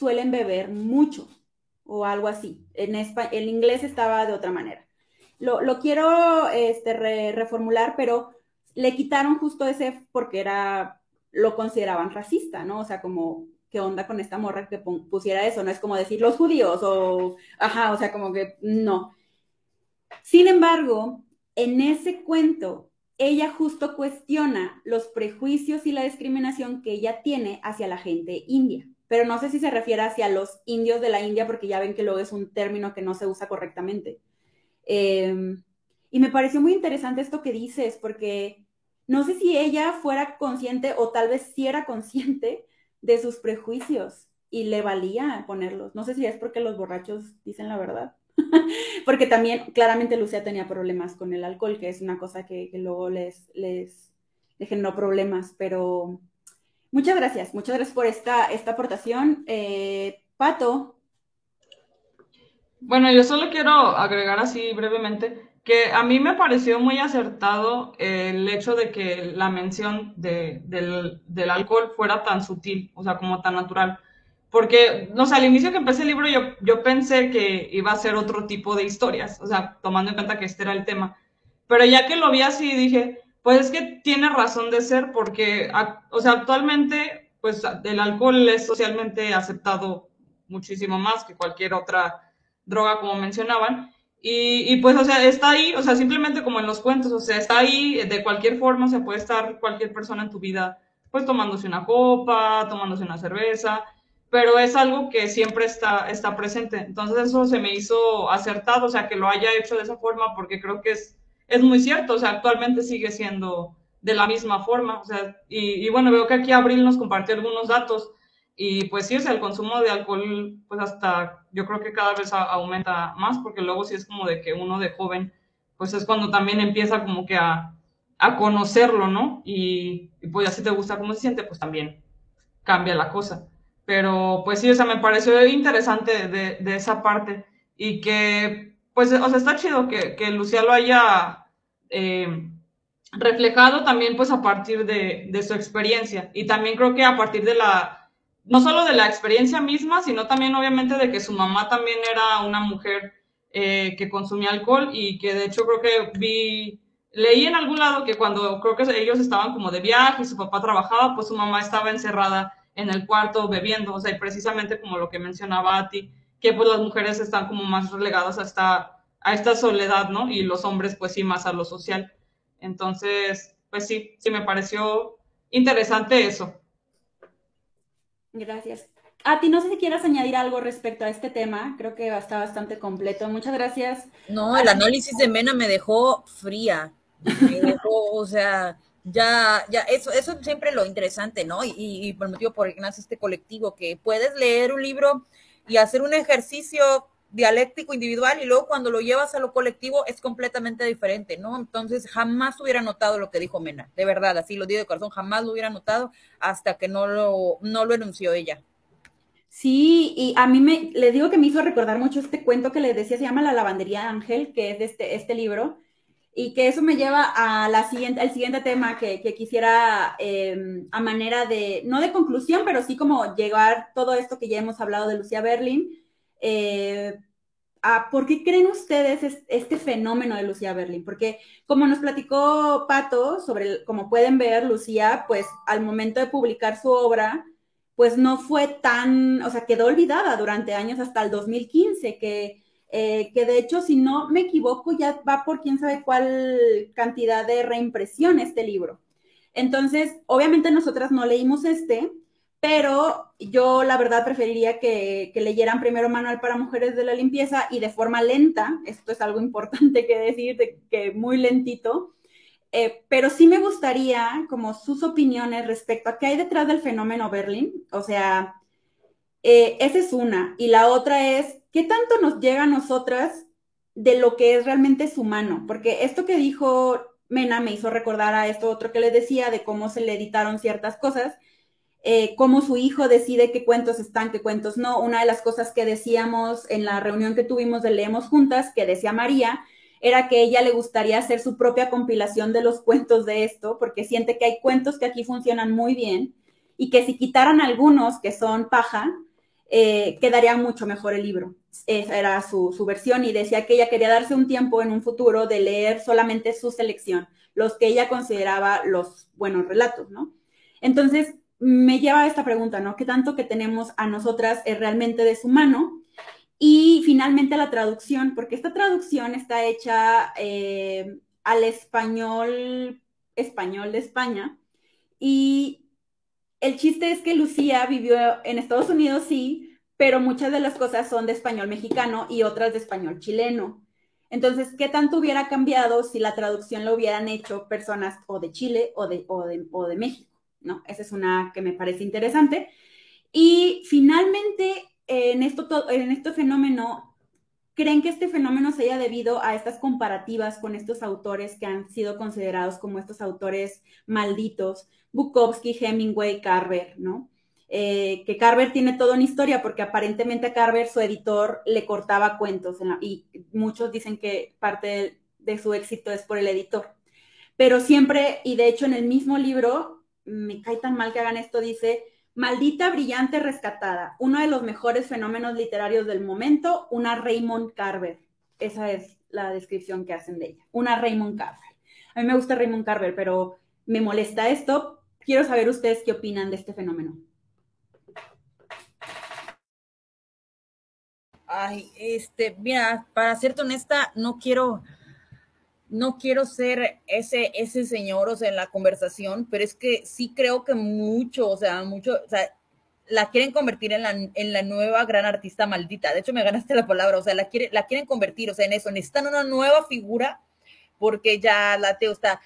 suelen beber mucho o algo así. En el inglés estaba de otra manera. Lo, quiero este, reformular, pero le quitaron justo ese porque era, lo consideraban racista, ¿no? O sea, como, ¿qué onda con esta morra que pusiera eso? No es como decir los judíos o, ajá, o sea, como que no. Sin embargo, en ese cuento, ella justo cuestiona los prejuicios y la discriminación que ella tiene hacia la gente india pero no sé si se refiere hacia los indios de la India, porque ya ven que luego es un término que no se usa correctamente. Em, y me pareció muy interesante esto que dices, porque no sé si ella fuera consciente o tal vez sí era consciente de sus prejuicios y le valía ponerlos. No sé si es porque los borrachos dicen la verdad. porque también claramente Lucía tenía problemas con el alcohol, que es una cosa que, luego les, les, les generó problemas, pero Muchas gracias, muchas gracias por esta, esta aportación. Eh, Pato. Bueno, yo solo quiero agregar así brevemente que a mí me pareció muy acertado el hecho de que la mención de, del, del, alcohol fuera tan sutil, o sea, como tan natural. Porque, no sé, al inicio que empecé el libro yo, yo pensé que iba a ser otro tipo de historias, o sea, tomando en cuenta que este era el tema. Pero ya que lo vi así, dije, pues es que tiene razón de ser porque, o sea, actualmente, pues el alcohol es socialmente aceptado muchísimo más que cualquier otra droga, como mencionaban. Y, y, pues, o sea, está ahí, o sea, simplemente como en los cuentos, o sea, está ahí de cualquier forma, o sea, puede estar cualquier persona en tu vida, pues tomándose una copa, tomándose una cerveza, pero es algo que siempre está, está presente. Entonces eso se me hizo acertado, o sea, que lo haya hecho de esa forma, porque creo que es es muy cierto, o sea, actualmente sigue siendo de la misma forma, o sea, y, bueno, veo que aquí Abril nos compartió algunos datos y pues sí, o sea, el consumo de alcohol, pues hasta yo creo que cada vez aumenta más, porque luego sí es como de que uno de joven, pues es cuando también empieza como que a, a conocerlo, ¿no? Y, pues ya si te gusta cómo se siente, pues también cambia la cosa. Pero pues sí, o sea, me pareció interesante de, de esa parte y que, pues, o sea, está chido que, que Lucía lo haya eh, reflejado también pues a partir de, su experiencia. Y también creo que a partir de la, no solo de la experiencia misma, sino también obviamente de que su mamá también era una mujer eh, que consumía alcohol y que de hecho creo que vi, leí en algún lado que cuando creo que ellos estaban como de viaje y su papá trabajaba, pues su mamá estaba encerrada en el cuarto bebiendo, o sea, y precisamente como lo que mencionaba a ti, que pues las mujeres están como más relegadas hasta a esta soledad, ¿no? Y los hombres, pues sí, más a lo social. Entonces, pues sí, sí me pareció interesante eso. Gracias. A ti no sé si quieras añadir algo respecto a este tema, creo que está bastante completo. Muchas gracias. No, el análisis de Mena me dejó fría. Me dejó, o sea, ya, ya, eso, eso es siempre lo interesante, ¿no? Y, y por el motivo por el que nace este colectivo, que puedes leer un libro y hacer un ejercicio dialéctico individual y luego cuando lo llevas a lo colectivo es completamente diferente, ¿no? Entonces jamás hubiera notado lo que dijo Mena, de verdad, así lo digo de corazón, jamás lo hubiera notado hasta que no lo, no lo enunció ella. Sí, y a mí me, le digo que me hizo recordar mucho este cuento que les decía, se llama La lavandería Ángel, que es de este, este libro, y que eso me lleva a la siguiente, al siguiente tema que, quisiera em, a manera de, no de conclusión, pero sí como llegar todo esto que ya hemos hablado de Lucía Berlin. Eh, ¿Por qué creen ustedes este fenómeno de Lucía Berlin? Porque como nos platicó Pato sobre, como pueden ver, Lucía, pues al momento de publicar su obra, pues no fue tan, o sea, quedó olvidada durante años hasta el 2015, que eh, que de hecho, si no me equivoco, ya va por quién sabe cuál cantidad de reimpresión este libro. Entonces, obviamente nosotras no leímos este, pero yo la verdad preferiría que, leyeran primero Manual para Mujeres de la Limpieza y de forma lenta, esto es algo importante que decir, que muy lentito, eh, pero sí me gustaría como sus opiniones respecto a qué hay detrás del fenómeno Berlin, o sea, eh, esa es una, y la otra es ¿qué tanto nos llega a nosotras de lo que es realmente su humano? Porque esto que dijo Mena me hizo recordar a esto otro que le decía de cómo se le editaron ciertas cosas, eh, cómo su hijo decide qué cuentos están, qué cuentos no. Una de las cosas que decíamos en la reunión que tuvimos de Leemos Juntas, que decía María, era que ella le gustaría hacer su propia compilación de los cuentos de esto, porque siente que hay cuentos que aquí funcionan muy bien y que si quitaran algunos que son paja, eh, quedaría mucho mejor el libro. Esa era su, versión y decía que ella quería darse un tiempo en un futuro de leer solamente su selección, los que ella consideraba los buenos relatos, ¿no? Entonces, me lleva a esta pregunta, ¿no? ¿Qué tanto que tenemos a nosotras es realmente de su mano? Y finalmente la traducción, porque esta traducción está hecha eh, al español, español de España, y el chiste es que Lucía vivió en Estados Unidos, sí, pero muchas de las cosas son de español mexicano y otras de español chileno. Entonces, ¿qué tanto hubiera cambiado si la traducción lo hubieran hecho personas o de Chile o de, o de, México? ¿No? Esa es una que me parece interesante. Y finalmente, en, esto, en este fenómeno, ¿creen que este fenómeno se haya debido a estas comparativas con estos autores que han sido considerados como estos autores malditos? Bukowski, Hemingway, Carver, ¿no? Eh, que Carver tiene toda una historia porque aparentemente a Carver su editor le cortaba cuentos y muchos dicen que parte de, su éxito es por el editor. Pero siempre, y de hecho en el mismo libro, me cae tan mal que hagan esto, dice, maldita, brillante, rescatada, uno de los mejores fenómenos literarios del momento, una Raymond Carver. Esa es la descripción que hacen de ella, una Raymond Carver. A mí me gusta Raymond Carver, pero me molesta esto quiero saber ustedes qué opinan de este fenómeno. Ay, este, mira, para serte honesta, no quiero, no quiero ser ese, ese señor, o sea, en la conversación, pero es que sí creo que mucho, o sea, mucho, o sea, la quieren convertir en la, en la nueva gran artista maldita. De hecho, me ganaste la palabra, o sea, la, quiere, la quieren convertir, o sea, en eso, necesitan una nueva figura, porque ya la Teo está,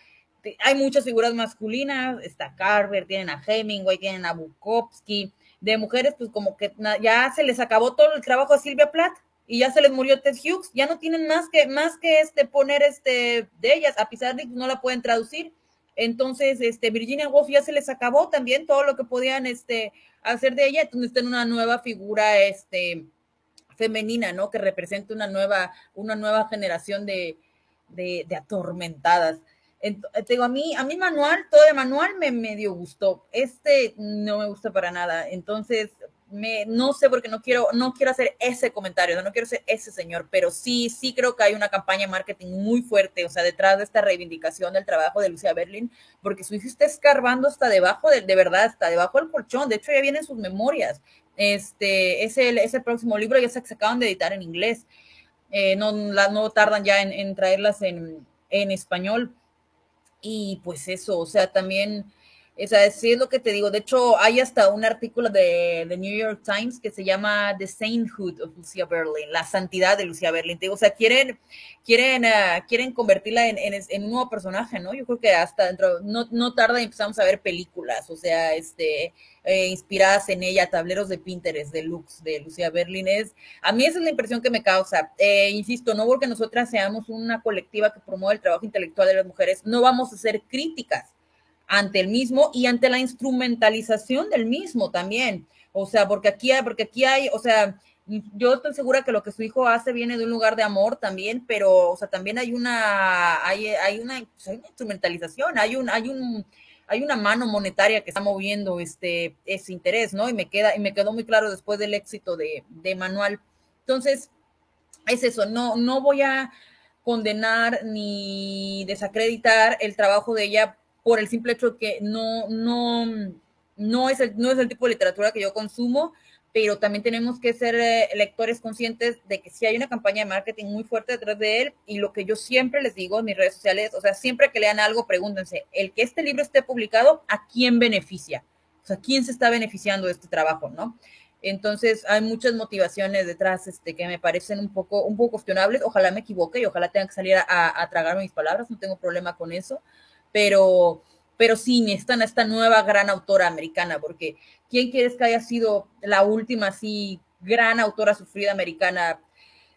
hay muchas figuras masculinas, está Carver, tienen a Hemingway, tienen a Bukowski, de mujeres, pues como que ya se les acabó todo el trabajo a Silvia Plath y ya se les murió Ted Hughes, ya no tienen más que, más que este poner este de ellas, a pesar de que no la pueden traducir. Entonces, este, Virginia Woolf ya se les acabó también todo lo que podían este, hacer de ella, entonces está en una nueva figura este, femenina, ¿no? Que representa una nueva, una nueva generación de, de, atormentadas. Te digo, a mí, a mí manual, todo de manual me medio gustó. Este no me gusta para nada. Entonces, no sé porque no quiero, no quiero hacer ese comentario, no quiero ser ese señor, pero sí, sí creo que hay una campaña de marketing muy fuerte, o sea, detrás de esta reivindicación del trabajo de Lucía Berlin, porque su hijo está escarbando hasta debajo, de, de verdad, hasta debajo del colchón, de hecho ya vienen sus memorias. Este, es el, es el próximo libro, ya se, acaban de editar en inglés, eh, no, no tardan ya en, en traerlas en, en español y pues eso, o sea, también O sea, sí es lo que te digo. De hecho, hay hasta un artículo de, The New York Times que se llama The Sainthood of Lucia Berlin, la santidad de Lucia Berlin. o sea, quieren, quieren, uh, quieren convertirla en, en, un nuevo personaje, ¿no? Yo creo que hasta dentro, no, no tarda y empezamos a ver películas, o sea, este, eh, inspiradas en ella, tableros de Pinterest, de looks de Lucia Berlin. Es, a mí esa es la impresión que me causa. Eh, insisto, no porque nosotras seamos una colectiva que promueve el trabajo intelectual de las mujeres, no vamos a ser críticas ante el mismo y ante la instrumentalización del mismo también. O sea, porque aquí hay, porque aquí hay, o sea, yo estoy segura que lo que su hijo hace viene de un lugar de amor también, pero, o sea, también hay una, hay, hay una, pues, instrumentalización, hay un, hay un, hay una mano monetaria que está moviendo este, ese interés, ¿no? Y me queda, y me quedó muy claro después del éxito de, de Manual. Entonces, es eso, no, no voy a condenar ni desacreditar el trabajo de ella por el simple hecho de que no, no, no, es el, no es el tipo de literatura que yo consumo, pero también tenemos que ser eh, lectores conscientes de que si hay una campaña de marketing muy fuerte detrás de él y lo que yo siempre les digo en mis redes sociales, o sea, siempre que lean algo, pregúntense, el que este libro esté publicado, ¿a quién beneficia? O sea, ¿quién se está beneficiando de este trabajo, no? Entonces, hay muchas motivaciones detrás este, que me parecen un poco, un poco cuestionables. Ojalá me equivoque y ojalá tenga que salir a, a tragar mis palabras, no tengo problema con eso pero, pero sí necesitan a esta nueva gran autora americana, porque ¿quién quieres que haya sido la última así gran autora sufrida americana?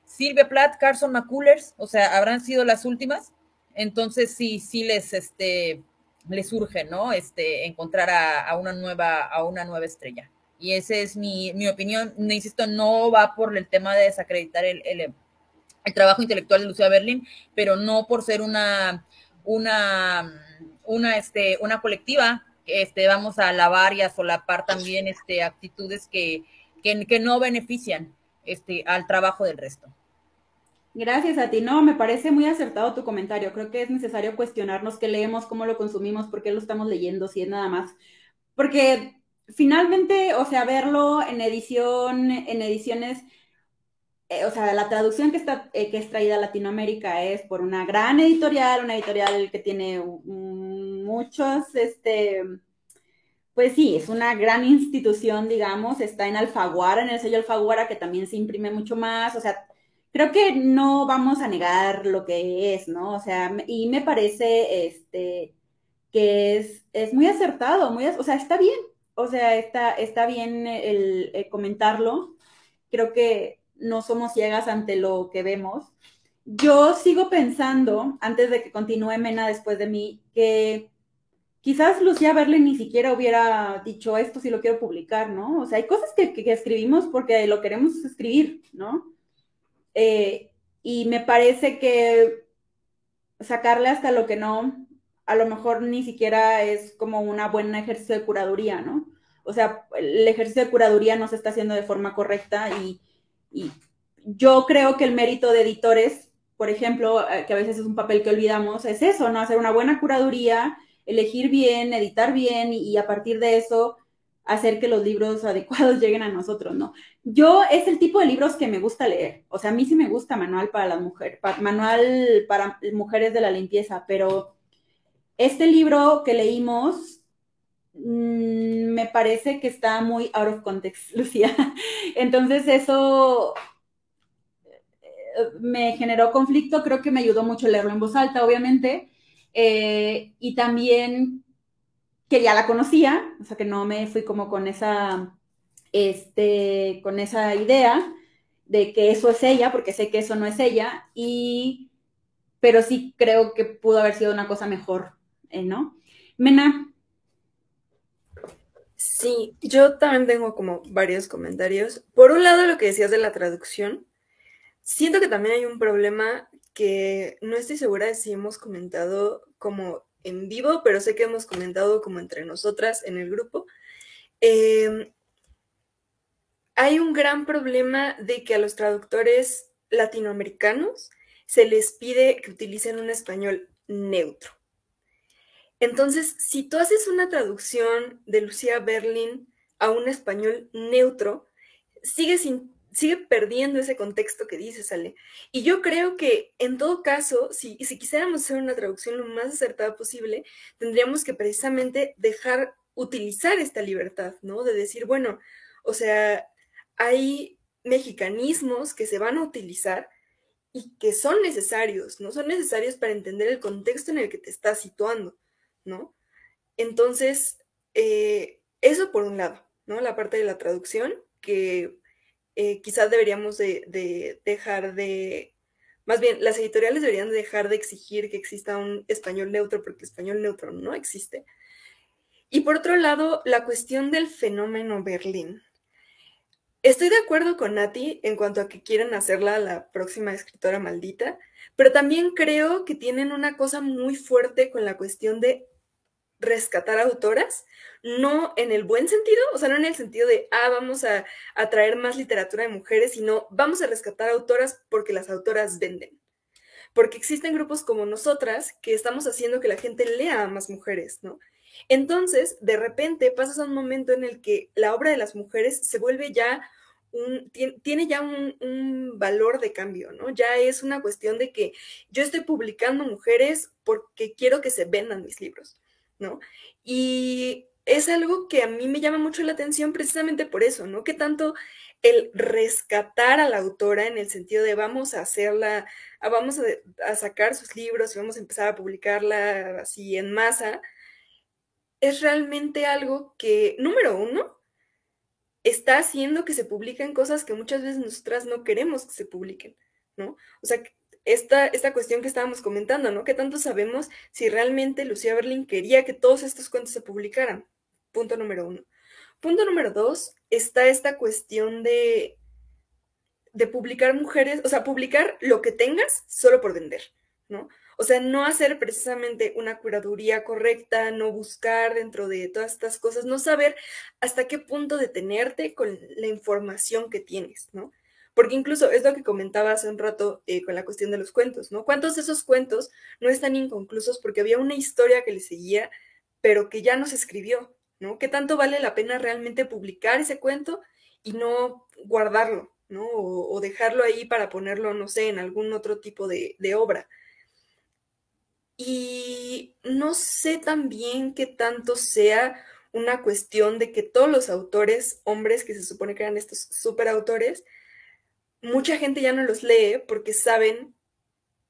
Silvia Plath, Carson McCullers, o sea, habrán sido las últimas. Entonces sí, sí les, este, les surge, ¿no? Este, encontrar a, una nueva, a una nueva estrella. Y esa es mi, mi opinión. Insisto, no va por el tema de desacreditar el, el, trabajo intelectual de Lucía Berlin, pero no por ser una, una una, este, una colectiva, este, vamos a alabar y a solapar también este, actitudes que, que, no benefician este, al trabajo del resto. Gracias a ti. No, me parece muy acertado tu comentario. Creo que es necesario cuestionarnos qué leemos, cómo lo consumimos, por qué lo estamos leyendo, si es nada más. Porque finalmente, o sea, verlo en edición, en ediciones eh, o sea, la traducción que, está, eh, que es traída a Latinoamérica es por una gran editorial, una editorial que tiene muchos, este, pues sí, es una gran institución, digamos, está en Alfaguara, en el sello Alfaguara, que también se imprime mucho más, o sea, creo que no vamos a negar lo que es, ¿no? O sea, y me parece, este, que es, es muy acertado, muy, o sea, está bien, o sea, está, está bien el comentarlo, creo que no somos ciegas ante lo que vemos. Yo sigo pensando, antes de que continúe Mena después de mí, que quizás Lucía Berlin ni siquiera hubiera dicho esto si lo quiero publicar, ¿no? O sea, hay cosas que, escribimos porque lo queremos escribir, ¿no? Eh, y me parece que sacarle hasta lo que no, a lo mejor ni siquiera es como una buena ejercicio de curaduría, ¿no? O sea, el ejercicio de curaduría no se está haciendo de forma correcta y y yo creo que el mérito de editores, por ejemplo, eh, que a veces es un papel que olvidamos, es eso, ¿no? Hacer una buena curaduría, elegir bien, editar bien y, a partir de eso hacer que los libros adecuados lleguen a nosotros, ¿no? Yo es el tipo de libros que me gusta leer. O sea, a mí sí me gusta Manual para las mujeres, Manual para mujeres de la limpieza, pero este libro que leímos me parece que está muy out of context, Lucía. Entonces eso eh, me generó conflicto, creo que me ayudó mucho leerlo en voz alta, obviamente, eh, y también que ya la conocía, o sea que no me fui como con esa, este, con esa idea de que eso es ella, porque sé que eso no es ella, y, pero sí creo que pudo haber sido una cosa mejor, eh, ¿no? Mena, Sí, yo también tengo como varios comentarios. Por un lado, lo que decías de la traducción, siento que también hay un problema que no estoy segura de si hemos comentado como en vivo, pero sé que hemos comentado como entre nosotras en el grupo. Em, hay un gran problema de que a los traductores latinoamericanos se les pide que utilicen un español neutro. Entonces, si tú haces una traducción de Lucía Berlin a un español neutro, sigue perdiendo ese contexto que dice, sale. Y yo creo que en todo caso, si, si quisiéramos hacer una traducción lo más acertada posible, tendríamos que precisamente dejar utilizar esta libertad, ¿no? De decir, bueno, o sea, hay mexicanismos que se van a utilizar y que son necesarios, ¿no? Son necesarios para entender el contexto en el que te estás situando, ¿no? Entonces, eh, eso por un lado, ¿no? La parte de la traducción, que eh, quizás deberíamos de, dejar de, más bien, las editoriales deberían dejar de exigir que exista un español neutro, porque el español neutro no existe. Y por otro lado, la cuestión del fenómeno Berlín. Estoy de acuerdo con Nati en cuanto a que quieren hacerla la próxima escritora maldita, pero también creo que tienen una cosa muy fuerte con la cuestión de rescatar autoras, no en el buen sentido, o sea, no en el sentido de, ah, vamos a, traer más literatura de mujeres, sino vamos a rescatar autoras porque las autoras venden. Porque existen grupos como nosotras que estamos haciendo que la gente lea a más mujeres, ¿no? Entonces, de repente pasas a un momento en el que la obra de las mujeres se vuelve ya un, tiene ya un, un, valor de cambio, ¿no? Ya es una cuestión de que yo estoy publicando mujeres porque quiero que se vendan mis libros. ¿No? Y es algo que a mí me llama mucho la atención precisamente por eso, ¿no? Que tanto el rescatar a la autora en el sentido de vamos a hacerla, vamos a, sacar sus libros y vamos a empezar a publicarla así en masa, es realmente algo que, número uno, está haciendo que se publiquen cosas que muchas veces nosotras no queremos que se publiquen, ¿no? O sea, esta, esta cuestión que estábamos comentando, ¿no? ¿Qué tanto sabemos si realmente Lucía Berlin quería que todos estos cuentos se publicaran? Punto número uno. Punto número dos, está esta cuestión de, de publicar mujeres, o sea, publicar lo que tengas solo por vender, ¿no? O sea, no hacer precisamente una curaduría correcta, no buscar dentro de todas estas cosas, no saber hasta qué punto detenerte con la información que tienes, ¿no? Porque incluso es lo que comentaba hace un rato eh, con la cuestión de los cuentos, ¿no? ¿Cuántos de esos cuentos no están inconclusos porque había una historia que le seguía, pero que ya no se escribió, ¿no? ¿Qué tanto vale la pena realmente publicar ese cuento y no guardarlo, ¿no? O, dejarlo ahí para ponerlo, no sé, en algún otro tipo de, de obra. Y no sé también qué tanto sea una cuestión de que todos los autores, hombres que se supone que eran estos superautores, mucha gente ya no los lee porque saben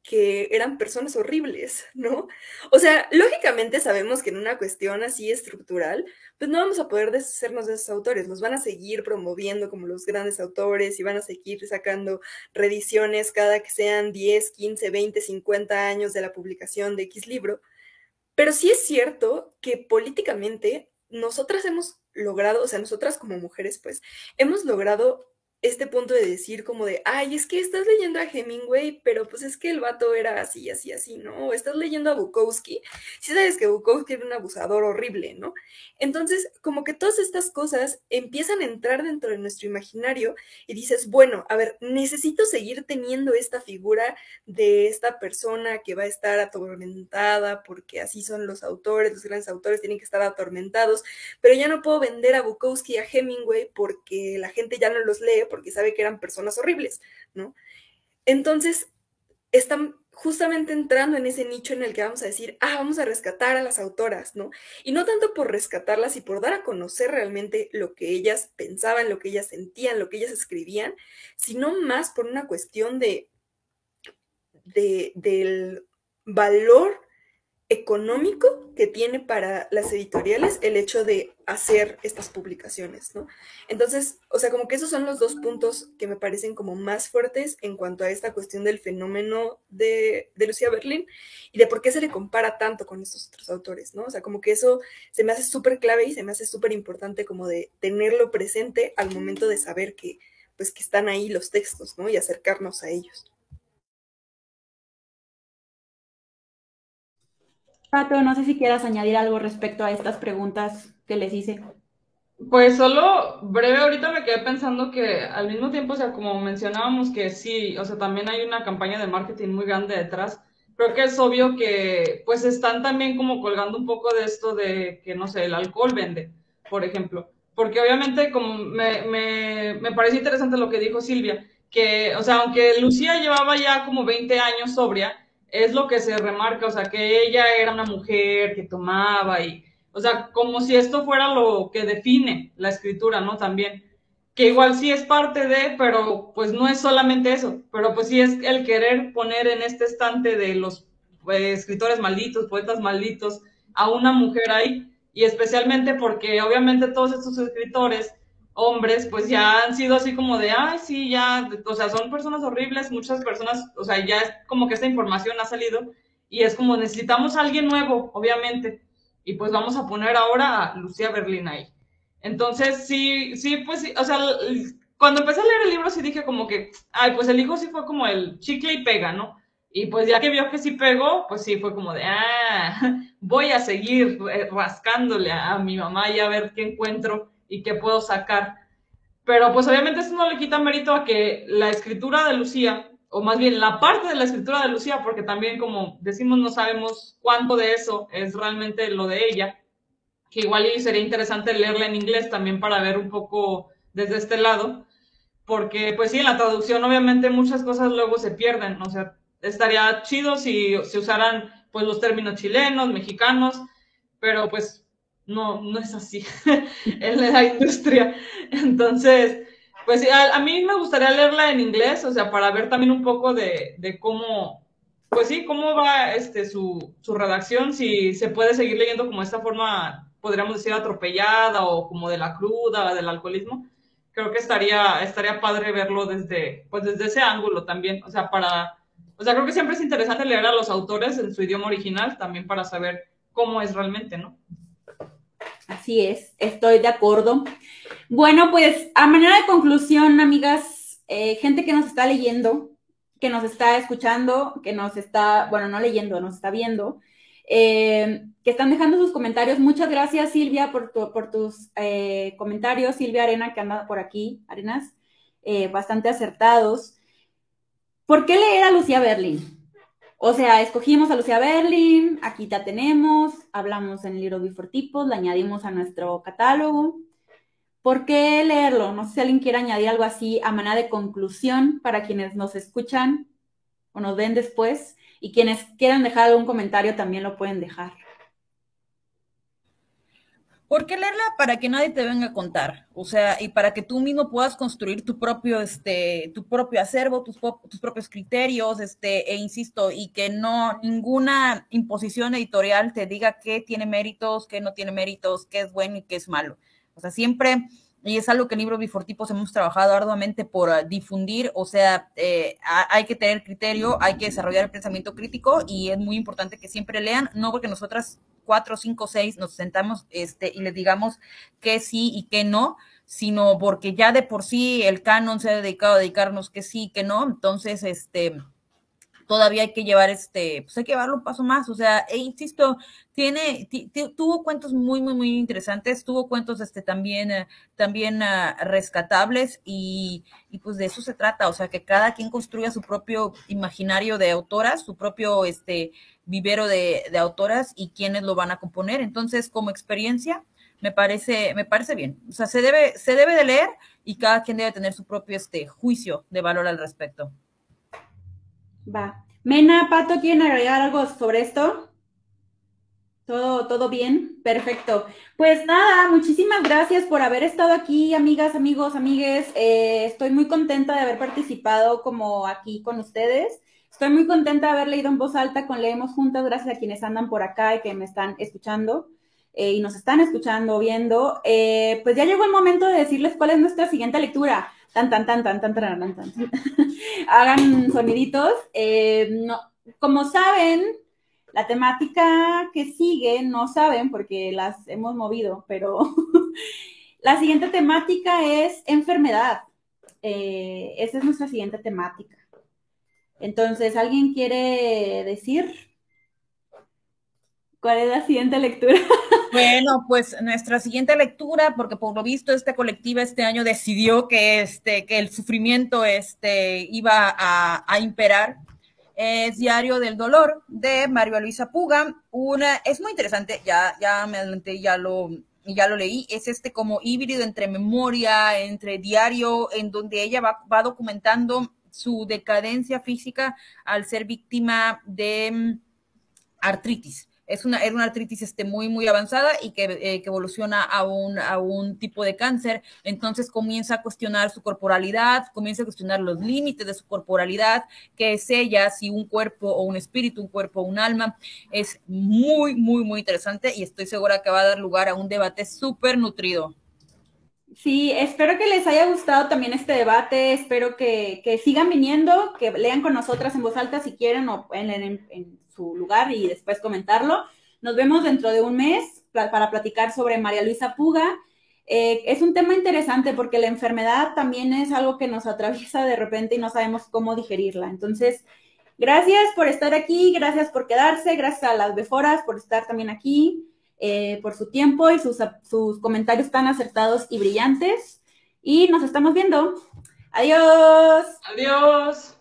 que eran personas horribles, ¿no? O sea, lógicamente sabemos que en una cuestión así estructural, pues no vamos a poder deshacernos de esos autores, nos van a seguir promoviendo como los grandes autores y van a seguir sacando reediciones cada que sean 10, 15, 20, 50 años de la publicación de X libro, pero sí es cierto que políticamente nosotras hemos logrado, o sea, nosotras como mujeres, pues, hemos logrado este punto de decir como de, ay, es que estás leyendo a Hemingway, pero pues es que el vato era así, así, así, ¿no? O estás leyendo a Bukowski, si sabes que Bukowski era un abusador horrible, ¿no? Entonces, como que todas estas cosas empiezan a entrar dentro de nuestro imaginario y dices, bueno, a ver, necesito seguir teniendo esta figura de esta persona que va a estar atormentada, porque así son los autores, los grandes autores tienen que estar atormentados, pero ya no puedo vender a Bukowski y a Hemingway porque la gente ya no los lee porque sabe que eran personas horribles, ¿no? Entonces, están justamente entrando en ese nicho en el que vamos a decir, ah, vamos a rescatar a las autoras, ¿no? Y no tanto por rescatarlas y por dar a conocer realmente lo que ellas pensaban, lo que ellas sentían, lo que ellas escribían, sino más por una cuestión de, de del valor económico que tiene para las editoriales el hecho de hacer estas publicaciones, ¿no? Entonces, o sea, como que esos son los dos puntos que me parecen como más fuertes en cuanto a esta cuestión del fenómeno de, de Lucía Berlín y de por qué se le compara tanto con estos otros autores, ¿no? O sea, como que eso se me hace súper clave y se me hace súper importante como de tenerlo presente al momento de saber que, pues, que están ahí los textos, ¿no? Y acercarnos a ellos. Pato, no sé si quieras añadir algo respecto a estas preguntas que les hice. Pues solo breve, ahorita me quedé pensando que al mismo tiempo, o sea, como mencionábamos que sí, o sea, también hay una campaña de marketing muy grande detrás. Creo que es obvio que pues están también como colgando un poco de esto de que, no sé, el alcohol vende, por ejemplo. porque obviamente como me, me, me parece interesante lo que dijo Silvia, que, o sea, aunque Lucía llevaba ya como 20 años sobria, es lo que se remarca, o sea, que ella era una mujer que tomaba y, o sea, como si esto fuera lo que define la escritura, ¿no? También, que igual sí es parte de, pero pues no es solamente eso, pero pues sí es el querer poner en este estante de los eh, escritores malditos, poetas malditos, a una mujer ahí, y especialmente porque obviamente todos estos escritores, hombres, pues ya han sido así como de, ay, sí, ya, o sea, son personas horribles, muchas personas, o sea, ya es como que esta información ha salido y es como necesitamos a alguien nuevo, obviamente, y pues vamos a poner ahora a Lucía Berlín ahí. Entonces, sí, sí, pues, sí, o sea, cuando empecé a leer el libro sí dije como que, ay, pues el hijo sí fue como el chicle y pega, ¿no? Y pues ya que vio que sí pegó, pues sí fue como de, ah, voy a seguir rascándole a, mi mamá y a ver qué encuentro y qué puedo sacar. Pero pues obviamente eso no le quita mérito a que la escritura de Lucía, o más bien la parte de la escritura de Lucía, porque también como decimos no sabemos cuánto de eso es realmente lo de ella, que igual sería interesante leerla en inglés también para ver un poco desde este lado, porque pues sí, en la traducción obviamente muchas cosas luego se pierden, o sea, estaría chido si se usaran pues los términos chilenos, mexicanos, pero pues no, no es así en la industria. Entonces, pues a, a, mí me gustaría leerla en inglés, o sea, para ver también un poco de, de cómo, pues sí, cómo va este, su, su redacción, si se puede seguir leyendo como esta forma, podríamos decir, atropellada o como de la cruda, del alcoholismo. Creo que estaría, estaría padre verlo desde, pues desde ese ángulo también, o sea, para o sea, creo que siempre es interesante leer a los autores en su idioma original también para saber cómo es realmente, ¿no? Así es, estoy de acuerdo. Bueno, pues a manera de conclusión, amigas, eh, gente que nos está leyendo, que nos está escuchando, que nos está, bueno, no leyendo, nos está viendo, eh, que están dejando sus comentarios. Muchas gracias, Silvia, por, por tus eh, comentarios. Silvia Arena, que anda por aquí, Arenas, bastante acertados. ¿Por qué leer a Lucía Berlin? O sea, escogimos a Lucía Berlin, aquí la tenemos, hablamos en libro Before Tipos, la añadimos a nuestro catálogo. ¿Por qué leerlo? No sé si alguien quiere añadir algo así a manera de conclusión para quienes nos escuchan o nos ven después y quienes quieran dejar algún comentario también lo pueden dejar. ¿Por qué leerla? Para que nadie te venga a contar, o sea, y para que tú mismo puedas construir tu propio, este, tu propio acervo, tus, propios criterios, este, e insisto, y que no ninguna imposición editorial te diga qué tiene méritos, qué no tiene méritos, qué es bueno y qué es malo. O sea, siempre, y es algo que en Libro Bifortipos hemos trabajado arduamente por uh, difundir, o sea, eh, hay que tener criterio, hay que desarrollar el pensamiento crítico y es muy importante que siempre lean, no porque nosotras cuatro, cinco, seis nos sentamos este, y les digamos que sí y que no, sino porque ya de por sí el canon se ha dedicado a dedicarnos que sí que no, entonces, este, todavía hay que llevar este, pues hay que llevarlo un paso más, o sea, e insisto, tiene, tuvo cuentos muy, muy, muy interesantes, tuvo cuentos este también, eh, también uh, rescatables y, y, pues de eso se trata, o sea, que cada quien construya su propio imaginario de autoras, su propio este vivero de, de autoras y quienes lo van a componer. Entonces, como experiencia, me parece, me parece bien. O sea, se debe, se debe de leer y cada quien debe tener su propio este, juicio de valor al respecto. Va. Mena, Pato, ¿quieren agregar algo sobre esto? ¿Todo, todo bien? Perfecto. Pues nada, muchísimas gracias por haber estado aquí, amigas, amigos, amigues. Eh, estoy muy contenta de haber participado como aquí con ustedes. Estoy muy contenta de haber leído en voz alta con Leemos Juntas, gracias a quienes andan por acá y que me están escuchando eh, y nos están escuchando, viendo. Eh, pues ya llegó el momento de decirles cuál es nuestra siguiente lectura. Tan, tan, tan, tan, tan, tan, tan, tan. Hagan soniditos. Eh, no, como saben, la temática que sigue, no saben porque las hemos movido, pero la siguiente temática es enfermedad. esa es nuestra siguiente temática. Entonces, ¿alguien quiere decir cuál es la siguiente lectura? Bueno, pues nuestra siguiente lectura, porque por lo visto esta colectiva este año decidió que, este, que el sufrimiento este, iba a, imperar, es Diario del Dolor de Mario Luisa Puga. Una, es muy interesante, ya, ya me adelanté, ya lo, ya lo leí, es este como híbrido entre memoria, entre diario, en donde ella va, va documentando su decadencia física al ser víctima de mm, artritis. Es una, una artritis este, muy, muy avanzada y que, eh, que evoluciona a un, a un, tipo de cáncer. Entonces comienza a cuestionar su corporalidad, comienza a cuestionar los límites de su corporalidad, que es ella, si un cuerpo o un espíritu, un cuerpo o un alma. Es muy, muy, muy interesante y estoy segura que va a dar lugar a un debate súper nutrido. Sí, espero que les haya gustado también este debate, espero que, que, sigan viniendo, que lean con nosotras en voz alta si quieren o en, en su lugar y después comentarlo. Nos vemos dentro de un mes para platicar sobre María Luisa Puga. Eh, es un tema interesante porque la enfermedad también es algo que nos atraviesa de repente y no sabemos cómo digerirla. Entonces, gracias por estar aquí, gracias por quedarse, gracias a las Beforas por estar también aquí. Eh, por su tiempo y sus, sus comentarios tan acertados y brillantes. Y nos estamos viendo. Adiós. Adiós.